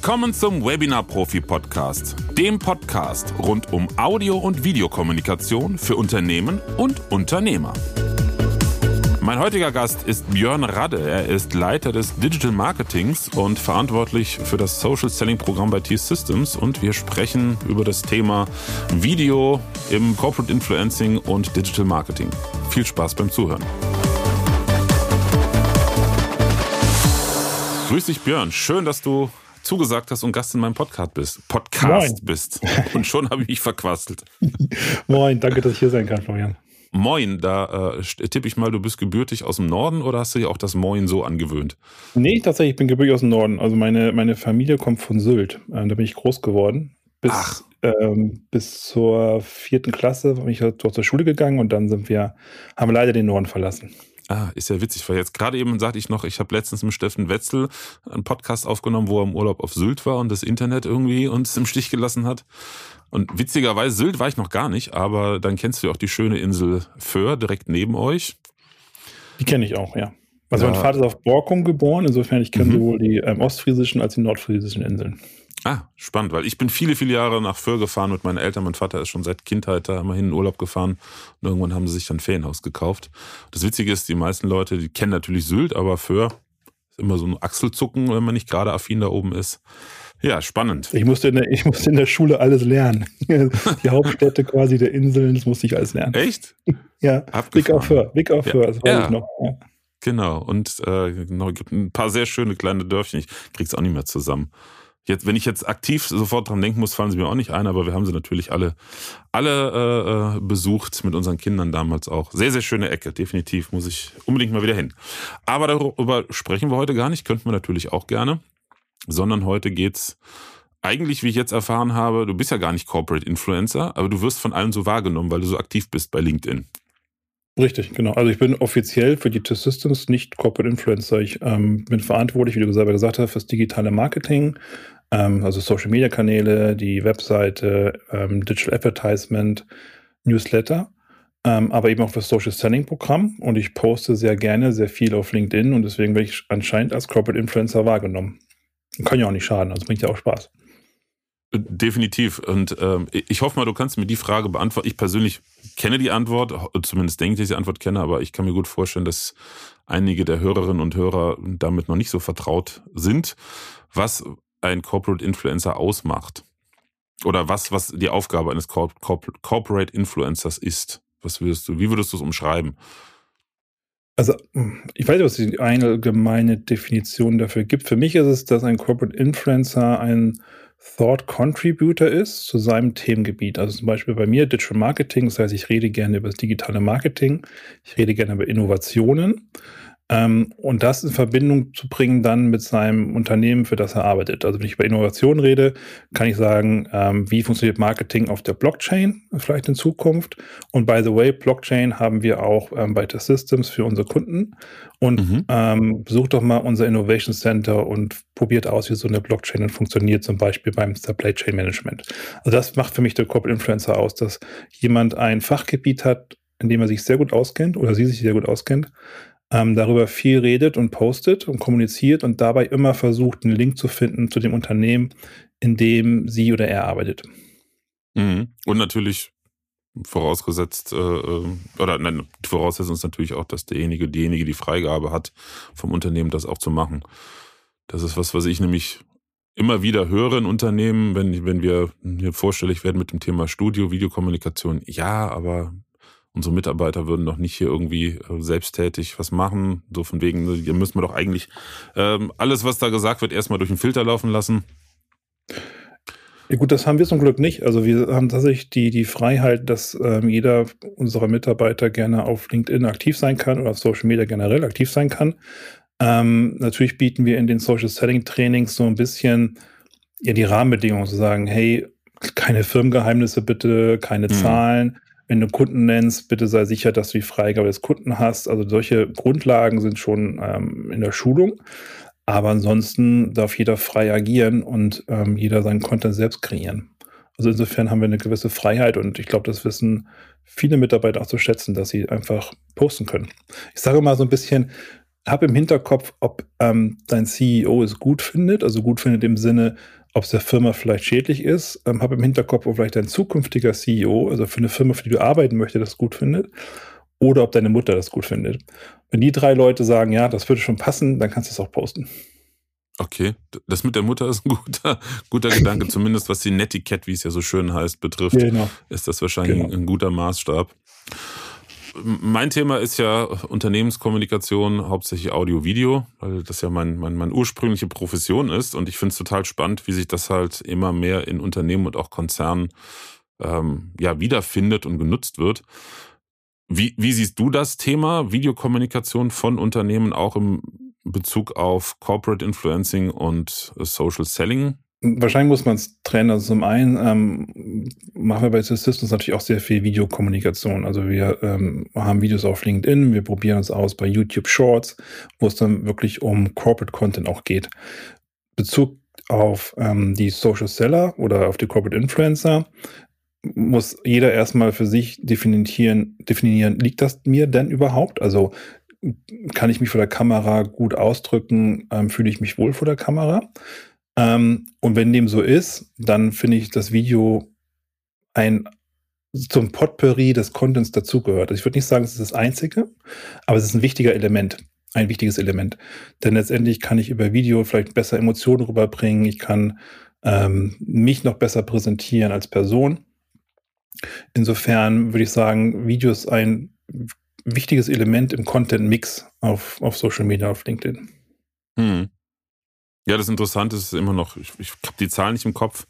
Willkommen zum Webinar Profi Podcast, dem Podcast rund um Audio- und Videokommunikation für Unternehmen und Unternehmer. Mein heutiger Gast ist Björn Radde. Er ist Leiter des Digital Marketings und verantwortlich für das Social Selling Programm bei T-Systems. Und wir sprechen über das Thema Video im Corporate Influencing und Digital Marketing. Viel Spaß beim Zuhören. Grüß dich, Björn. Schön, dass du zugesagt hast und Gast in meinem Podcast bist. Podcast Moin. bist. Und schon habe ich mich verquastelt. Moin, danke, dass ich hier sein kann, Florian. Moin, da äh, tippe ich mal, du bist gebürtig aus dem Norden oder hast du dir auch das Moin so angewöhnt? Nee, tatsächlich, ich bin gebürtig aus dem Norden. Also meine, meine Familie kommt von Sylt. Äh, da bin ich groß geworden. Bis, ähm, bis zur vierten Klasse bin ich dort zur Schule gegangen und dann sind wir, haben wir leider den Norden verlassen. Ah, ist ja witzig, weil jetzt gerade eben sagte ich noch, ich habe letztens mit Steffen Wetzel einen Podcast aufgenommen, wo er im Urlaub auf Sylt war und das Internet irgendwie uns im Stich gelassen hat. Und witzigerweise, Sylt war ich noch gar nicht, aber dann kennst du auch die schöne Insel Föhr direkt neben euch. Die kenne ich auch, ja. Also ja. mein Vater ist auf Borkum geboren, insofern ich kenne mhm. sowohl die ähm, ostfriesischen als die nordfriesischen Inseln. Ah, spannend, weil ich bin viele, viele Jahre nach Föhr gefahren mit meinen Eltern. Mein Vater ist schon seit Kindheit da immer hin in Urlaub gefahren und irgendwann haben sie sich dann ein Ferienhaus gekauft. Das Witzige ist, die meisten Leute, die kennen natürlich Sylt, aber Föhr ist immer so ein Achselzucken, wenn man nicht gerade affin da oben ist. Ja, spannend. Ich musste in der, ich musste in der Schule alles lernen. Die Hauptstädte quasi der Inseln, das musste ich alles lernen. Echt? Ja, Abgefahren. Big auf Föhr, Big auf Föhr, das weiß ja. ich noch. Ja. Genau, und äh, genau, gibt ein paar sehr schöne kleine Dörfchen. Ich krieg's auch nicht mehr zusammen. Jetzt, wenn ich jetzt aktiv sofort dran denken muss, fallen sie mir auch nicht ein, aber wir haben sie natürlich alle, alle äh, äh, besucht mit unseren Kindern damals auch. Sehr, sehr schöne Ecke, definitiv. Muss ich unbedingt mal wieder hin. Aber darüber sprechen wir heute gar nicht, könnten wir natürlich auch gerne. Sondern heute geht's eigentlich, wie ich jetzt erfahren habe, du bist ja gar nicht Corporate Influencer, aber du wirst von allen so wahrgenommen, weil du so aktiv bist bei LinkedIn. Richtig, genau. Also ich bin offiziell für die T-Systems nicht Corporate Influencer. Ich ähm, bin verantwortlich, wie du selber gesagt hast, fürs digitale Marketing, ähm, also Social Media Kanäle, die Webseite, ähm, Digital Advertisement, Newsletter, ähm, aber eben auch das Social Selling Programm. Und ich poste sehr gerne sehr viel auf LinkedIn und deswegen werde ich anscheinend als Corporate Influencer wahrgenommen. Kann ja auch nicht schaden, also bringt ja auch Spaß. Definitiv. Und ähm, ich hoffe mal, du kannst mir die Frage beantworten. Ich persönlich kenne die Antwort, zumindest denke ich, dass ich die Antwort kenne, aber ich kann mir gut vorstellen, dass einige der Hörerinnen und Hörer damit noch nicht so vertraut sind. Was ein Corporate Influencer ausmacht. Oder was, was die Aufgabe eines Corporate Influencers ist. Was würdest du, wie würdest du es umschreiben? Also, ich weiß nicht, was die allgemeine Definition dafür gibt. Für mich ist es, dass ein Corporate Influencer ein Thought Contributor ist zu seinem Themengebiet. Also zum Beispiel bei mir Digital Marketing, das heißt, ich rede gerne über das digitale Marketing, ich rede gerne über Innovationen. Ähm, und das in Verbindung zu bringen dann mit seinem Unternehmen, für das er arbeitet. Also wenn ich über Innovation rede, kann ich sagen, ähm, wie funktioniert Marketing auf der Blockchain vielleicht in Zukunft. Und by the way, Blockchain haben wir auch ähm, bei The Systems für unsere Kunden. Und mhm. ähm, besucht doch mal unser Innovation Center und probiert aus, wie so eine Blockchain dann funktioniert, zum Beispiel beim Supply Chain Management. Also das macht für mich der Corporate Influencer aus, dass jemand ein Fachgebiet hat, in dem er sich sehr gut auskennt oder sie sich sehr gut auskennt, ähm, darüber viel redet und postet und kommuniziert und dabei immer versucht, einen Link zu finden zu dem Unternehmen, in dem sie oder er arbeitet. Mhm. Und natürlich vorausgesetzt, äh, äh, oder nein, die Voraussetzung ist natürlich auch, dass derjenige, diejenige die Freigabe hat, vom Unternehmen das auch zu machen. Das ist was, was ich nämlich immer wieder höre in Unternehmen, wenn, wenn wir hier vorstellig werden mit dem Thema Studio, Videokommunikation. Ja, aber unsere Mitarbeiter würden doch nicht hier irgendwie äh, selbsttätig was machen. So von wegen, ne, hier müssen wir doch eigentlich ähm, alles, was da gesagt wird, erstmal durch den Filter laufen lassen. Ja gut, das haben wir zum Glück nicht. Also wir haben tatsächlich die, die Freiheit, dass ähm, jeder unserer Mitarbeiter gerne auf LinkedIn aktiv sein kann oder auf Social Media generell aktiv sein kann. Ähm, natürlich bieten wir in den Social Selling Trainings so ein bisschen ja, die Rahmenbedingungen zu sagen, hey, keine Firmengeheimnisse bitte, keine mhm. Zahlen, wenn du Kunden nennst, bitte sei sicher, dass du die Freigabe des Kunden hast. Also solche Grundlagen sind schon ähm, in der Schulung. Aber ansonsten darf jeder frei agieren und ähm, jeder seinen Content selbst kreieren. Also insofern haben wir eine gewisse Freiheit und ich glaube, das wissen viele Mitarbeiter auch zu schätzen, dass sie einfach posten können. Ich sage mal so ein bisschen, hab im Hinterkopf, ob ähm, dein CEO es gut findet, also gut findet im Sinne, ob es der Firma vielleicht schädlich ist. Ähm, hab im Hinterkopf, ob vielleicht dein zukünftiger CEO, also für eine Firma, für die du arbeiten möchtest, das gut findet. Oder ob deine Mutter das gut findet. Wenn die drei Leute sagen, ja, das würde schon passen, dann kannst du es auch posten. Okay, das mit der Mutter ist ein guter, guter Gedanke, zumindest was die Netiquette, wie es ja so schön heißt, betrifft, genau. ist das wahrscheinlich genau. ein guter Maßstab. Mein Thema ist ja Unternehmenskommunikation, hauptsächlich Audio-Video, weil das ja mein, mein, meine ursprüngliche Profession ist und ich finde es total spannend, wie sich das halt immer mehr in Unternehmen und auch Konzernen ähm, ja wiederfindet und genutzt wird. Wie, wie siehst du das Thema Videokommunikation von Unternehmen auch im Bezug auf Corporate Influencing und Social Selling? Wahrscheinlich muss man es trennen. Also zum einen ähm, machen wir bei Systems natürlich auch sehr viel Videokommunikation. Also wir ähm, haben Videos auf LinkedIn, wir probieren es aus bei YouTube Shorts, wo es dann wirklich um Corporate Content auch geht. Bezug auf ähm, die Social Seller oder auf die Corporate Influencer muss jeder erstmal für sich definieren, definieren, liegt das mir denn überhaupt? Also kann ich mich vor der Kamera gut ausdrücken, ähm, fühle ich mich wohl vor der Kamera. Ähm, und wenn dem so ist, dann finde ich das Video ein zum Potpourri des Contents dazugehört. Also ich würde nicht sagen, es ist das einzige, aber es ist ein wichtiger Element, ein wichtiges Element. Denn letztendlich kann ich über Video vielleicht besser Emotionen rüberbringen, ich kann ähm, mich noch besser präsentieren als Person. Insofern würde ich sagen, Video ist ein wichtiges Element im Content-Mix auf, auf Social Media, auf LinkedIn. Hm. Ja, das Interessante ist immer noch, ich, ich habe die Zahlen nicht im Kopf,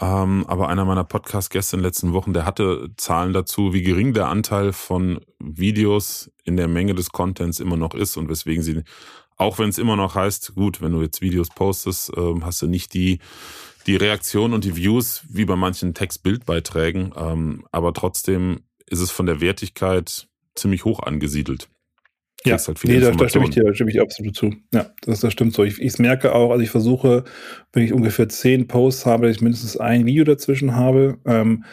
ähm, aber einer meiner Podcast-Gäste in den letzten Wochen, der hatte Zahlen dazu, wie gering der Anteil von Videos in der Menge des Contents immer noch ist und weswegen sie, auch wenn es immer noch heißt, gut, wenn du jetzt Videos postest, ähm, hast du nicht die die Reaktion und die Views wie bei manchen Text-Bild-Beiträgen, ähm, aber trotzdem ist es von der Wertigkeit ziemlich hoch angesiedelt. Ja, halt nee, da, da, stimme ich dir da stimme ich absolut zu. Ja, das, das stimmt so. Ich, ich merke auch, also ich versuche, wenn ich ungefähr zehn Posts habe, dass ich mindestens ein Video dazwischen habe, ähm,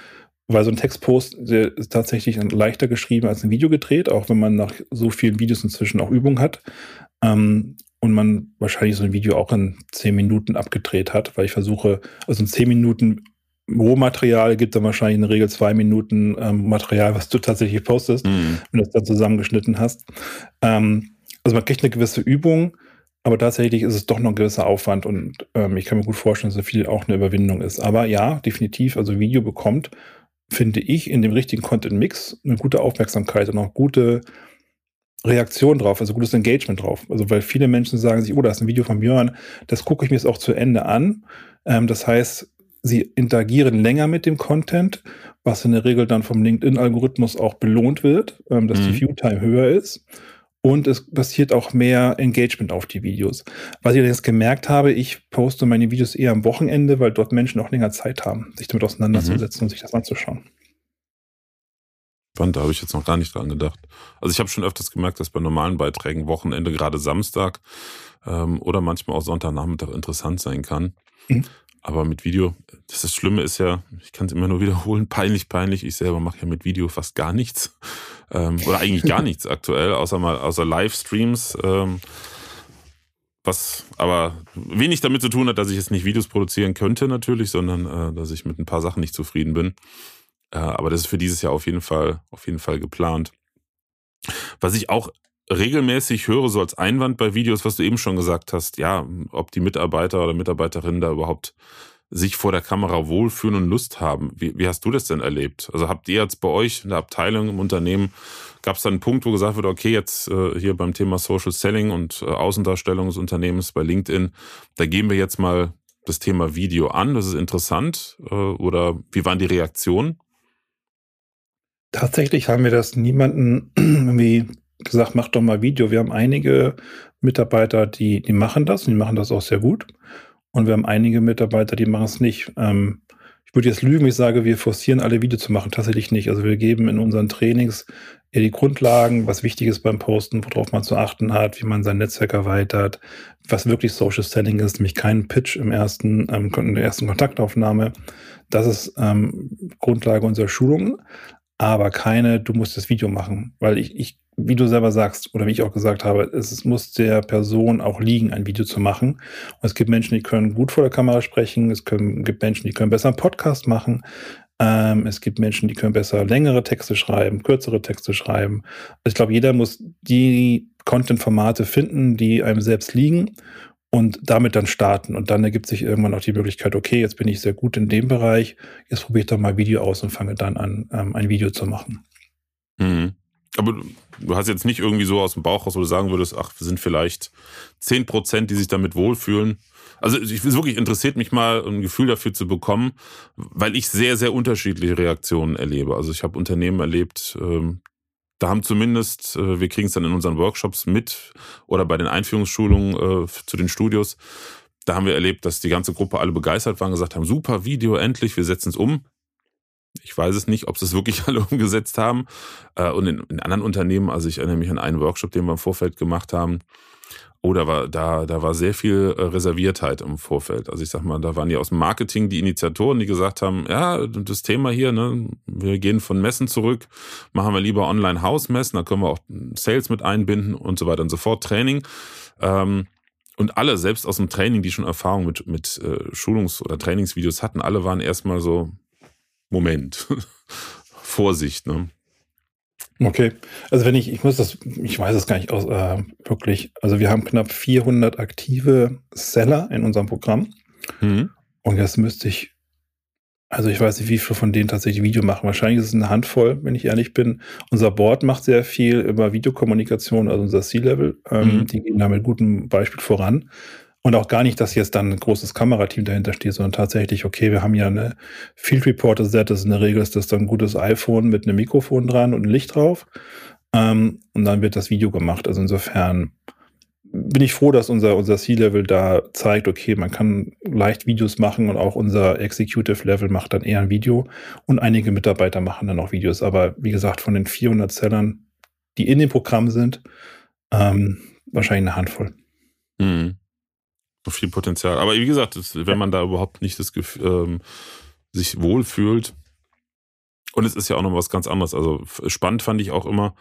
weil so ein Textpost der ist tatsächlich leichter geschrieben als ein Video gedreht, auch wenn man nach so vielen Videos inzwischen auch Übung hat. Ähm, und man wahrscheinlich so ein Video auch in zehn Minuten abgedreht hat, weil ich versuche, also in zehn Minuten Rohmaterial gibt dann wahrscheinlich in der Regel zwei Minuten ähm, Material, was du tatsächlich postest, mhm. wenn du es dann zusammengeschnitten hast. Ähm, also man kriegt eine gewisse Übung, aber tatsächlich ist es doch noch ein gewisser Aufwand und ähm, ich kann mir gut vorstellen, dass so viel auch eine Überwindung ist. Aber ja, definitiv, also Video bekommt, finde ich, in dem richtigen Content-Mix eine gute Aufmerksamkeit und auch gute Reaktion drauf, also gutes Engagement drauf. Also weil viele Menschen sagen sich, oh, da ist ein Video von Björn, das gucke ich mir jetzt auch zu Ende an. Ähm, das heißt, sie interagieren länger mit dem Content, was in der Regel dann vom LinkedIn-Algorithmus auch belohnt wird, ähm, dass mhm. die View-Time höher ist. Und es passiert auch mehr Engagement auf die Videos. Was ich jetzt gemerkt habe, ich poste meine Videos eher am Wochenende, weil dort Menschen auch länger Zeit haben, sich damit auseinanderzusetzen mhm. und sich das anzuschauen. Spannend, da habe ich jetzt noch gar nicht dran gedacht. Also ich habe schon öfters gemerkt, dass bei normalen Beiträgen Wochenende, gerade Samstag ähm, oder manchmal auch Sonntagnachmittag interessant sein kann. Mhm. Aber mit Video, das, das Schlimme ist ja, ich kann es immer nur wiederholen, peinlich, peinlich. Ich selber mache ja mit Video fast gar nichts. Ähm, oder eigentlich gar nichts aktuell, außer mal außer Livestreams. Ähm, was aber wenig damit zu tun hat, dass ich jetzt nicht Videos produzieren könnte natürlich, sondern äh, dass ich mit ein paar Sachen nicht zufrieden bin. Äh, aber das ist für dieses Jahr auf jeden Fall, auf jeden Fall geplant. Was ich auch regelmäßig höre, so als Einwand bei Videos, was du eben schon gesagt hast, ja, ob die Mitarbeiter oder Mitarbeiterinnen da überhaupt sich vor der Kamera wohlfühlen und Lust haben. Wie, wie hast du das denn erlebt? Also habt ihr jetzt bei euch in der Abteilung im Unternehmen, gab es da einen Punkt, wo gesagt wird, okay, jetzt äh, hier beim Thema Social Selling und äh, Außendarstellung des Unternehmens bei LinkedIn, da gehen wir jetzt mal das Thema Video an, das ist interessant. Äh, oder wie waren die Reaktionen? Tatsächlich haben wir das niemanden irgendwie gesagt, mach doch mal Video. Wir haben einige Mitarbeiter, die, die machen das und die machen das auch sehr gut. Und wir haben einige Mitarbeiter, die machen es nicht. Ähm, ich würde jetzt lügen, ich sage, wir forcieren alle Video zu machen. Tatsächlich nicht. Also wir geben in unseren Trainings eher die Grundlagen, was wichtig ist beim Posten, worauf man zu achten hat, wie man sein Netzwerk erweitert, was wirklich Social Selling ist, nämlich keinen Pitch im ersten, ähm, in der ersten Kontaktaufnahme. Das ist ähm, Grundlage unserer Schulungen aber keine, du musst das Video machen. Weil ich, ich wie du selber sagst, oder wie ich auch gesagt habe, es muss der Person auch liegen, ein Video zu machen. Und es gibt Menschen, die können gut vor der Kamera sprechen, es können, gibt Menschen, die können besser einen Podcast machen, ähm, es gibt Menschen, die können besser längere Texte schreiben, kürzere Texte schreiben. Ich glaube, jeder muss die Content-Formate finden, die einem selbst liegen und damit dann starten. Und dann ergibt sich irgendwann auch die Möglichkeit, okay, jetzt bin ich sehr gut in dem Bereich, jetzt probiere ich doch mal Video aus und fange dann an, ähm, ein Video zu machen. Mhm. Aber du hast jetzt nicht irgendwie so aus dem Bauch raus, wo du sagen würdest, ach, wir sind vielleicht zehn Prozent, die sich damit wohlfühlen. Also ich wirklich interessiert mich mal, ein Gefühl dafür zu bekommen, weil ich sehr, sehr unterschiedliche Reaktionen erlebe. Also ich habe Unternehmen erlebt, ähm, da haben zumindest, äh, wir kriegen es dann in unseren Workshops mit oder bei den Einführungsschulungen äh, zu den Studios, da haben wir erlebt, dass die ganze Gruppe alle begeistert waren, gesagt haben, super Video, endlich, wir setzen es um. Ich weiß es nicht, ob sie es wirklich alle umgesetzt haben. Äh, und in, in, anderen Unternehmen, also ich erinnere mich an einen Workshop, den wir im Vorfeld gemacht haben. Oh, da war, da, da war sehr viel äh, Reserviertheit im Vorfeld. Also ich sag mal, da waren ja aus dem Marketing die Initiatoren, die gesagt haben, ja, das Thema hier, ne, wir gehen von Messen zurück, machen wir lieber Online-Hausmessen, da können wir auch Sales mit einbinden und so weiter und so fort, Training. Ähm, und alle, selbst aus dem Training, die schon Erfahrung mit, mit äh, Schulungs- oder Trainingsvideos hatten, alle waren erstmal so, Moment. Vorsicht, ne? Okay, also wenn ich, ich muss das, ich weiß es gar nicht aus, äh, wirklich, also wir haben knapp 400 aktive Seller in unserem Programm mhm. und jetzt müsste ich, also ich weiß nicht, wie viele von denen tatsächlich Video machen. Wahrscheinlich ist es eine Handvoll, wenn ich ehrlich bin. Unser Board macht sehr viel über Videokommunikation, also unser C-Level. Ähm, mhm. Die gehen da mit gutem Beispiel voran. Und auch gar nicht, dass jetzt dann ein großes Kamerateam dahinter steht, sondern tatsächlich, okay, wir haben ja eine Field Reporter Set, das ist in der Regel ist das dann ein gutes iPhone mit einem Mikrofon dran und ein Licht drauf. Ähm, und dann wird das Video gemacht. Also insofern bin ich froh, dass unser, unser C-Level da zeigt, okay, man kann leicht Videos machen und auch unser Executive-Level macht dann eher ein Video und einige Mitarbeiter machen dann auch Videos. Aber wie gesagt, von den 400 Sellern, die in dem Programm sind, ähm, wahrscheinlich eine Handvoll. Mhm viel Potenzial. Aber wie gesagt, wenn man da überhaupt nicht das Gefühl, ähm, sich wohlfühlt, und es ist ja auch noch was ganz anderes. Also spannend fand ich auch immer,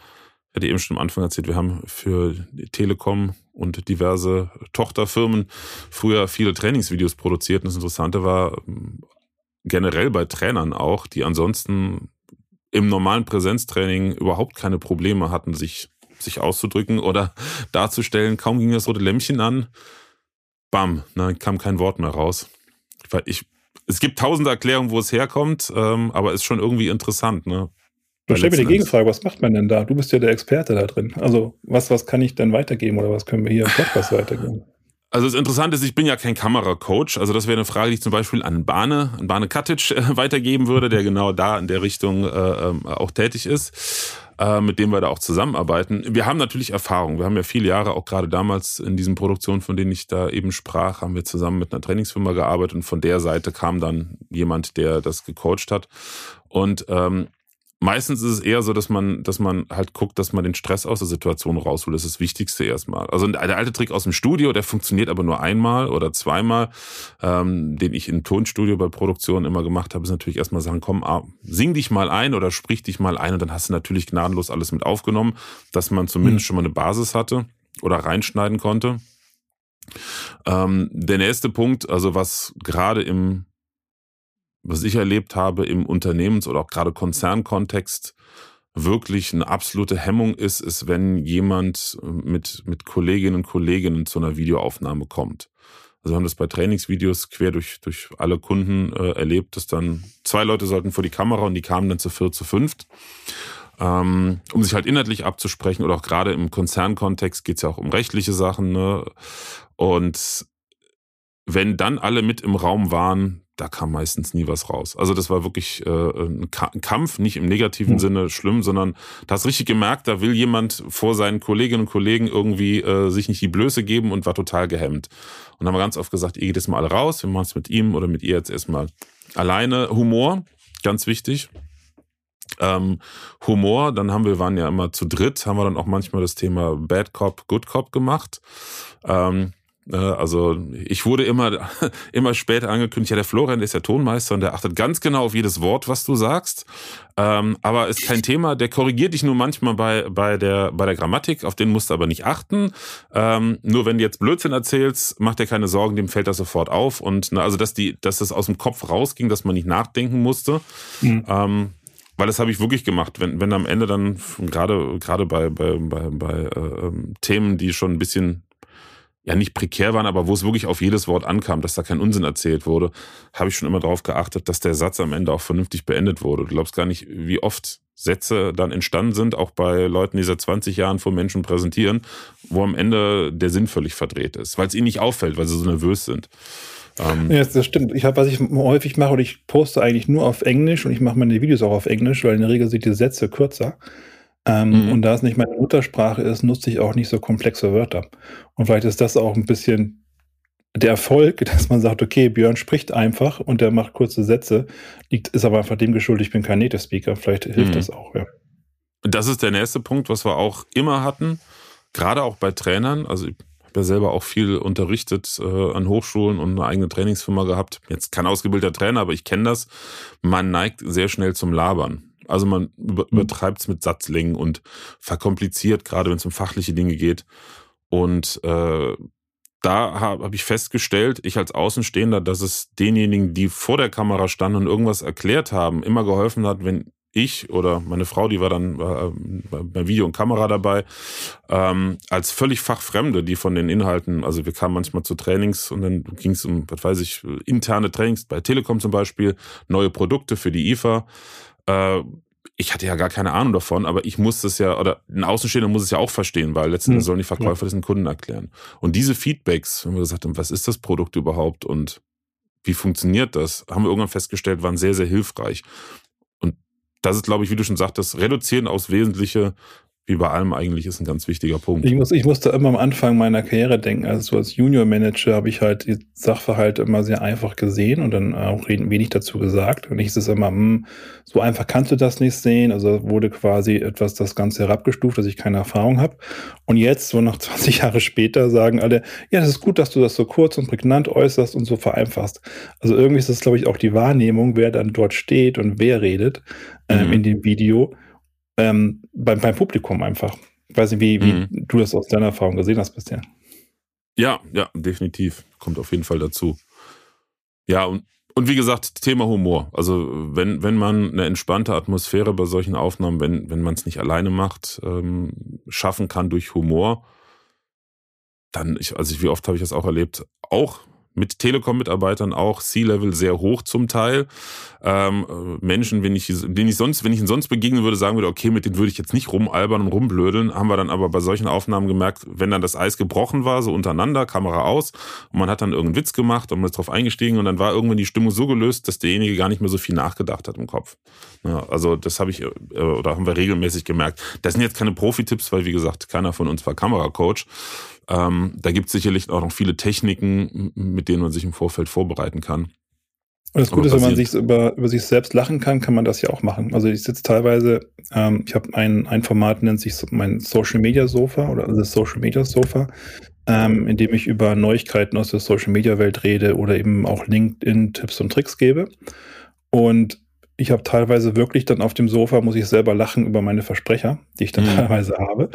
ich hatte eben schon am Anfang erzählt, wir haben für Telekom und diverse Tochterfirmen früher viele Trainingsvideos produziert. Und das Interessante war ähm, generell bei Trainern auch, die ansonsten im normalen Präsenztraining überhaupt keine Probleme hatten, sich, sich auszudrücken oder darzustellen. Kaum ging das rote Lämpchen an bam, ne, kam kein Wort mehr raus. Ich, es gibt tausende Erklärungen, wo es herkommt, ähm, aber ist schon irgendwie interessant. Ne? Du stell mir die Gegenfrage, was macht man denn da? Du bist ja der Experte da drin. Also was, was kann ich denn weitergeben oder was können wir hier im Podcast weitergeben? Also das Interessante ist, ich bin ja kein Kameracoach. Also das wäre eine Frage, die ich zum Beispiel an Bane, an Bane Katic äh, weitergeben würde, der genau da in der Richtung äh, ähm, auch tätig ist äh, mit dem wir da auch zusammenarbeiten. Wir haben natürlich Erfahrung. Wir haben ja viele Jahre, auch gerade damals in diesen Produktionen, von denen ich da eben sprach, haben wir zusammen mit einer Trainingsfirma gearbeitet und von der Seite kam dann jemand, der das gecoacht hat. Und ähm, Meistens ist es eher so, dass man, dass man halt guckt, dass man den Stress aus der Situation rausholt. Das ist das Wichtigste erstmal. Also der alte Trick aus dem Studio, der funktioniert aber nur einmal oder zweimal, ähm, den ich im Tonstudio bei Produktionen immer gemacht habe, ist natürlich erstmal sagen, komm, ah, sing dich mal ein oder sprich dich mal ein und dann hast du natürlich gnadenlos alles mit aufgenommen, dass man zumindest mhm. schon mal eine Basis hatte oder reinschneiden konnte. Ähm, der nächste Punkt, also was gerade im was ich erlebt habe im Unternehmens- oder auch gerade Konzernkontext, wirklich eine absolute Hemmung ist, ist, wenn jemand mit, mit Kolleginnen und Kollegen zu einer Videoaufnahme kommt. Also wir haben das bei Trainingsvideos quer durch, durch alle Kunden äh, erlebt, dass dann zwei Leute sollten vor die Kamera und die kamen dann zu vier, zu fünft. Ähm, um sich halt inhaltlich abzusprechen oder auch gerade im Konzernkontext geht es ja auch um rechtliche Sachen. Ne? Und wenn dann alle mit im Raum waren, da kam meistens nie was raus. Also das war wirklich äh, ein, Kampf, nicht im negativen mhm. Sinne schlimm, sondern da hast richtig gemerkt, da will jemand vor seinen Kolleginnen und Kollegen irgendwie äh, sich nicht die Blöße geben und war total gehemmt. Und dann haben wir ganz oft gesagt, ihr geht jetzt mal alle raus, wir machen es mit ihm oder mit ihr jetzt erstmal alleine. Humor, ganz wichtig. Ähm, Humor, dann haben wir, waren ja immer zu dritt, haben wir dann auch manchmal das Thema Bad Cop, Good Cop gemacht. Ähm, Also ich wurde immer, immer später angekündigt, ja, der Florian der ist ja Tonmeister und der achtet ganz genau auf jedes Wort, was du sagst. Ähm, aber ist kein Thema, der korrigiert dich nur manchmal bei, bei, der, bei der Grammatik, auf den musst du aber nicht achten. Ähm, nur wenn du jetzt Blödsinn erzählst, macht dir keine Sorgen, dem fällt das sofort auf. Und na, also, dass, die, dass das aus dem Kopf rausging, dass man nicht nachdenken musste. Mhm. Ähm, weil das habe ich wirklich gemacht. Wenn, wenn am Ende dann gerade gerade bei bei bei, bei äh, Themen, die schon ein bisschen ja nicht prekär waren, aber wo es wirklich auf jedes Wort ankam, dass da kein Unsinn erzählt wurde, habe ich schon immer darauf geachtet, dass der Satz am Ende auch vernünftig beendet wurde. Du glaubst gar nicht, wie oft Sätze dann entstanden sind, auch bei Leuten, die seit 20 Jahren vor Menschen präsentieren, wo am Ende der Sinn völlig verdreht ist, weil es ihnen nicht auffällt, weil sie so nervös sind. Ähm, ja, das stimmt. Ich habe, was ich häufig mache, und ich poste eigentlich nur auf Englisch und ich mache meine Videos auch auf Englisch, weil in der Regel sind die Sätze kürzer. Ähm, mhm. Und da es nicht meine Muttersprache ist, nutze ich auch nicht so komplexe Wörter. Und vielleicht ist das auch ein bisschen der Erfolg, dass man sagt, okay, Björn spricht einfach und der macht kurze Sätze, liegt, ist aber einfach dem geschuldet, ich bin kein Native Speaker. Vielleicht hilft mhm. das auch, ja. Das ist der nächste Punkt, was wir auch immer hatten, gerade auch bei Trainern. Also ich habe ja selber auch viel unterrichtet äh, an Hochschulen und eine eigene Trainingsfirma gehabt. Jetzt kein ausgebildeter Trainer, aber ich kenne das. Man neigt sehr schnell zum Labern. Also man mhm. übertreibt es mit Satzlängen und verkompliziert, gerade wenn es um fachliche Dinge geht. Und äh, da habe hab ich festgestellt, ich als Außenstehender, dass es denjenigen, die vor der Kamera standen und irgendwas erklärt haben, immer geholfen hat, wenn ich oder meine Frau, die war dann äh, bei Video und Kamera dabei, ähm, als völlig Fachfremde, die von den Inhalten, also wir kamen manchmal zu Trainings und dann ging es um, was weiß ich, interne Trainings bei Telekom zum Beispiel, neue Produkte für die IFA äh, ich hatte ja gar keine Ahnung davon, aber ich muss das ja, oder ein Außenstehender muss es ja auch verstehen, weil letztendlich mhm. sollen die Verkäufer das den Kunden erklären. Und diese Feedbacks, wenn wir gesagt haben, was ist das Produkt überhaupt und wie funktioniert das, haben wir irgendwann festgestellt, waren sehr, sehr hilfreich. Und das ist, glaube ich, wie du schon sagtest, reduzieren aufs Wesentliche, wie bei allem eigentlich ist ein ganz wichtiger Punkt. Ich, muss, ich musste immer am Anfang meiner Karriere denken, also so als Junior Manager habe ich halt die Sachverhalte immer sehr einfach gesehen und dann auch wenig dazu gesagt. Und ich ist es immer, hm, so einfach kannst du das nicht sehen. Also wurde quasi etwas das Ganze herabgestuft, dass ich keine Erfahrung habe. Und jetzt, so nach 20 Jahre später, sagen alle, ja, das ist gut, dass du das so kurz und prägnant äußerst und so vereinfachst. Also irgendwie ist das, glaube ich, auch die Wahrnehmung, wer dann dort steht und wer redet ähm, mhm. in dem Video ähm, beim, beim Publikum einfach. Ich weiß nicht, wie, wie mhm. du das aus deiner Erfahrung gesehen hast bisher. Ja, ja, definitiv. Kommt auf jeden Fall dazu. Ja, und, und wie gesagt, Thema Humor. Also wenn, wenn man eine entspannte Atmosphäre bei solchen Aufnahmen, wenn, wenn man es nicht alleine macht, ähm, schaffen kann durch Humor, dann, ich, also wie oft habe ich das auch erlebt, auch mit Telekom-Mitarbeitern auch C-Level sehr hoch zum Teil. Ähm, Menschen, wenn ich, denen ich sonst, wenn ich ihnen sonst begegnen würde, sagen würde, okay, mit denen würde ich jetzt nicht rumalbern und rumblödeln, haben wir dann aber bei solchen Aufnahmen gemerkt, wenn dann das Eis gebrochen war, so untereinander, Kamera aus, und man hat dann irgendeinen Witz gemacht und man ist drauf eingestiegen und dann war irgendwann die Stimmung so gelöst, dass derjenige gar nicht mehr so viel nachgedacht hat im Kopf. Ja, also das habe ich, äh, oder haben wir regelmäßig gemerkt. Das sind jetzt keine Profi-Tipps, weil wie gesagt, keiner von uns war Kameracoach. Ähm, da gibt es sicherlich auch noch viele Techniken, mit denen man sich im Vorfeld vorbereiten kann. Und das Gute ist, wenn man sich über, über sich selbst lachen kann, kann man das ja auch machen. Also ich sitze teilweise, ähm, ich habe ein, ein Format, nennt sich mein Social Media Sofa oder das Social Media Sofa, ähm, in dem ich über Neuigkeiten aus der Social Media Welt rede oder eben auch LinkedIn-Tipps und Tricks gebe. Und ich habe teilweise wirklich dann auf dem Sofa, muss ich selber lachen über meine Versprecher, die ich dann mhm. teilweise habe.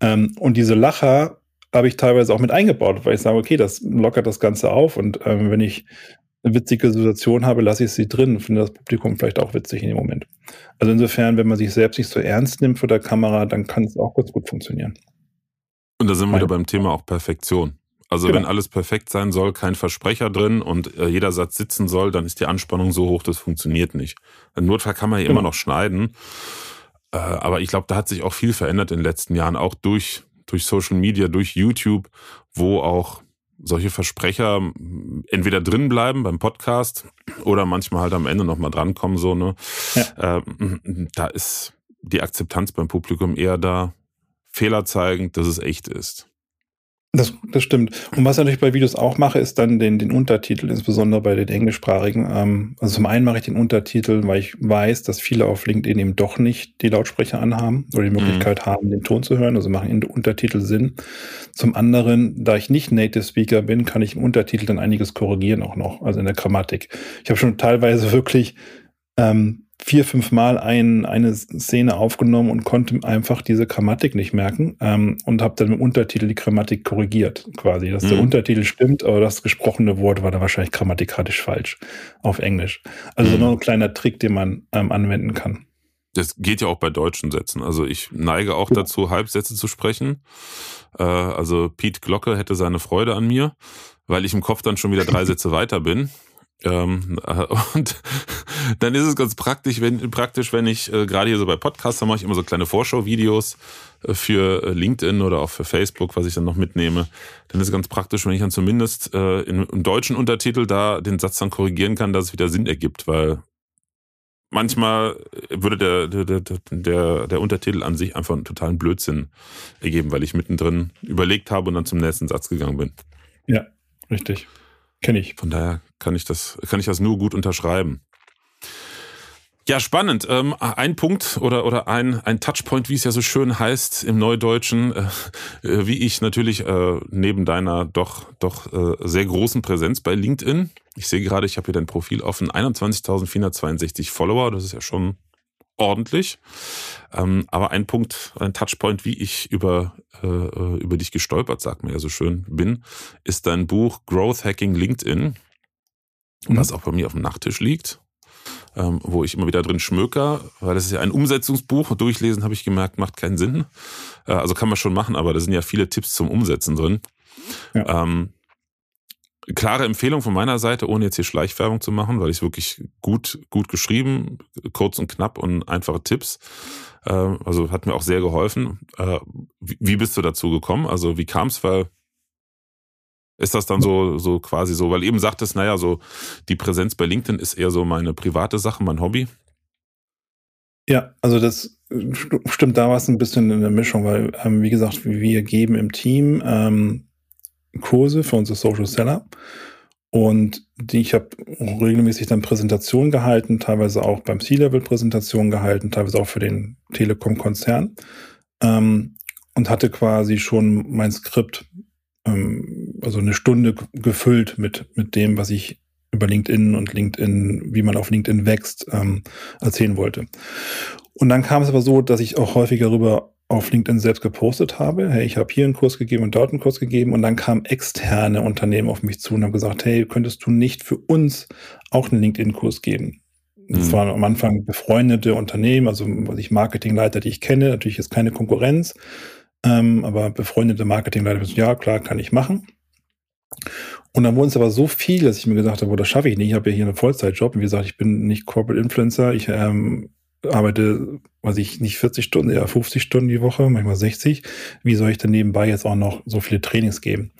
Ähm, und diese Lacher habe ich teilweise auch mit eingebaut, weil ich sage, okay, das lockert das Ganze auf und ähm, wenn ich eine witzige Situation habe, lasse ich sie drin und finde das Publikum vielleicht auch witzig in dem Moment. Also insofern, wenn man sich selbst nicht so ernst nimmt vor der Kamera, dann kann es auch ganz gut funktionieren. Und da sind wir wieder beim Thema auch Perfektion. Also genau. wenn alles perfekt sein soll, kein Versprecher drin und äh, jeder Satz sitzen soll, dann ist die Anspannung so hoch, das funktioniert nicht. Im Notfall kann man ja genau. immer noch schneiden. Äh, aber ich glaube, da hat sich auch viel verändert in den letzten Jahren, auch durch durch Social Media, durch YouTube, wo auch solche Versprecher entweder drin bleiben beim Podcast oder manchmal halt am Ende nochmal drankommen, so, ne? Ja. Ähm, da ist die Akzeptanz beim Publikum eher da, Fehler zeigen, dass es echt ist. Das, das stimmt. Und was ich natürlich bei Videos auch mache, ist dann den, den Untertitel, insbesondere bei den englischsprachigen. Ähm, also zum einen mache ich den Untertitel, weil ich weiß, dass viele auf LinkedIn eben doch nicht die Lautsprecher anhaben oder die Möglichkeit mhm. haben, den Ton zu hören. Also machen Untertitel Sinn. Zum anderen, da ich nicht Native Speaker bin, kann ich im Untertitel dann einiges korrigieren auch noch, also in der Grammatik. Ich habe schon teilweise wirklich ähm, vier, fünf Mal ein, eine Szene aufgenommen und konnte einfach diese Grammatik nicht merken ähm, und habe dann im Untertitel die Grammatik korrigiert, quasi. Dass mhm. der Untertitel stimmt, aber das gesprochene Wort war da wahrscheinlich grammatikalisch falsch auf Englisch. Also mhm. nur ein kleiner Trick, den man ähm, anwenden kann. Das geht ja auch bei deutschen Sätzen. Also ich neige auch dazu, Halbsätze zu sprechen. Äh, also Pete Glocke hätte seine Freude an mir, weil ich im Kopf dann schon wieder drei Sätze weiter bin. Ähm, äh, und dann ist es ganz praktisch, wenn, praktisch, wenn ich äh, gerade hier so bei Podcasts, da mache ich immer so kleine Vorschau-Videos äh, für äh, LinkedIn oder auch für Facebook, was ich dann noch mitnehme. Dann ist es ganz praktisch, wenn ich dann zumindest äh, in, im deutschen Untertitel da den Satz dann korrigieren kann, dass es wieder Sinn ergibt, weil manchmal würde der, der, der, der, der Untertitel an sich einfach einen totalen Blödsinn ergeben, weil ich mittendrin überlegt habe und dann zum nächsten Satz gegangen bin. Ja, richtig. Kenne ich. Von daher kann ich das, kann ich das nur gut unterschreiben. Ja, spannend. Ähm, ein Punkt oder, oder ein, ein Touchpoint, wie es ja so schön heißt im Neudeutschen, äh, äh, wie ich natürlich äh, neben deiner doch, doch äh, sehr großen Präsenz bei LinkedIn. Ich sehe gerade, ich habe hier dein Profil offen, 21.462 Follower, das ist ja schon ordentlich. Ähm, aber ein Punkt, ein Touchpoint, wie ich über, äh, über dich gestolpert, sagt man ja so schön, bin, ist dein Buch Growth Hacking LinkedIn, mhm. was auch bei mir auf dem Nachttisch liegt. Ähm, wo ich immer wieder drin schmöker, weil das ist ja ein Umsetzungsbuch. Durchlesen habe ich gemerkt, macht keinen Sinn. Äh, also kann man schon machen, aber da sind ja viele Tipps zum Umsetzen drin. Ja. Ähm, klare Empfehlung von meiner Seite, ohne jetzt hier Schleichwerbung zu machen, weil ich wirklich gut, gut geschrieben, kurz und knapp und einfache Tipps. Äh, also hat mir auch sehr geholfen. Äh, wie bist du dazu gekommen? Also wie kam es? Weil ist das dann so, so quasi so, weil eben sagtest, naja, so die Präsenz bei LinkedIn ist eher so meine private Sache, mein Hobby. Ja, also das stimmt, da war es ein bisschen in der Mischung, weil, ähm, wie gesagt, wir geben im Team ähm, Kurse für unsere Social Seller. Und die, ich habe regelmäßig dann Präsentationen gehalten, teilweise auch beim C-Level Präsentationen gehalten, teilweise auch für den Telekom-Konzern. Ähm, und hatte quasi schon mein Skript, ähm, also eine Stunde gefüllt mit, mit dem, was ich über LinkedIn und LinkedIn, wie man auf LinkedIn wächst, ähm, erzählen wollte. Und dann kam es aber so, dass ich auch häufiger darüber auf LinkedIn selbst gepostet habe, hey, ich habe hier einen Kurs gegeben und dort einen Kurs gegeben und dann kamen externe Unternehmen auf mich zu und haben gesagt, hey, könntest du nicht für uns auch einen LinkedIn-Kurs geben? Das mhm. waren am Anfang befreundete Unternehmen, also was ich Marketingleiter, die ich kenne, natürlich ist keine Konkurrenz, ähm, aber befreundete Marketingleiter, ja klar, kann ich machen. Und dann wurden es aber so viel, dass ich mir gesagt habe, oh, das schaffe ich nicht. Ich habe ja hier einen Vollzeitjob. Und wie gesagt, ich bin nicht Corporate Influencer. Ich ähm, arbeite, weiß ich nicht, 40 Stunden, ja 50 Stunden die Woche, manchmal 60. Wie soll ich denn nebenbei jetzt auch noch so viele Trainings geben?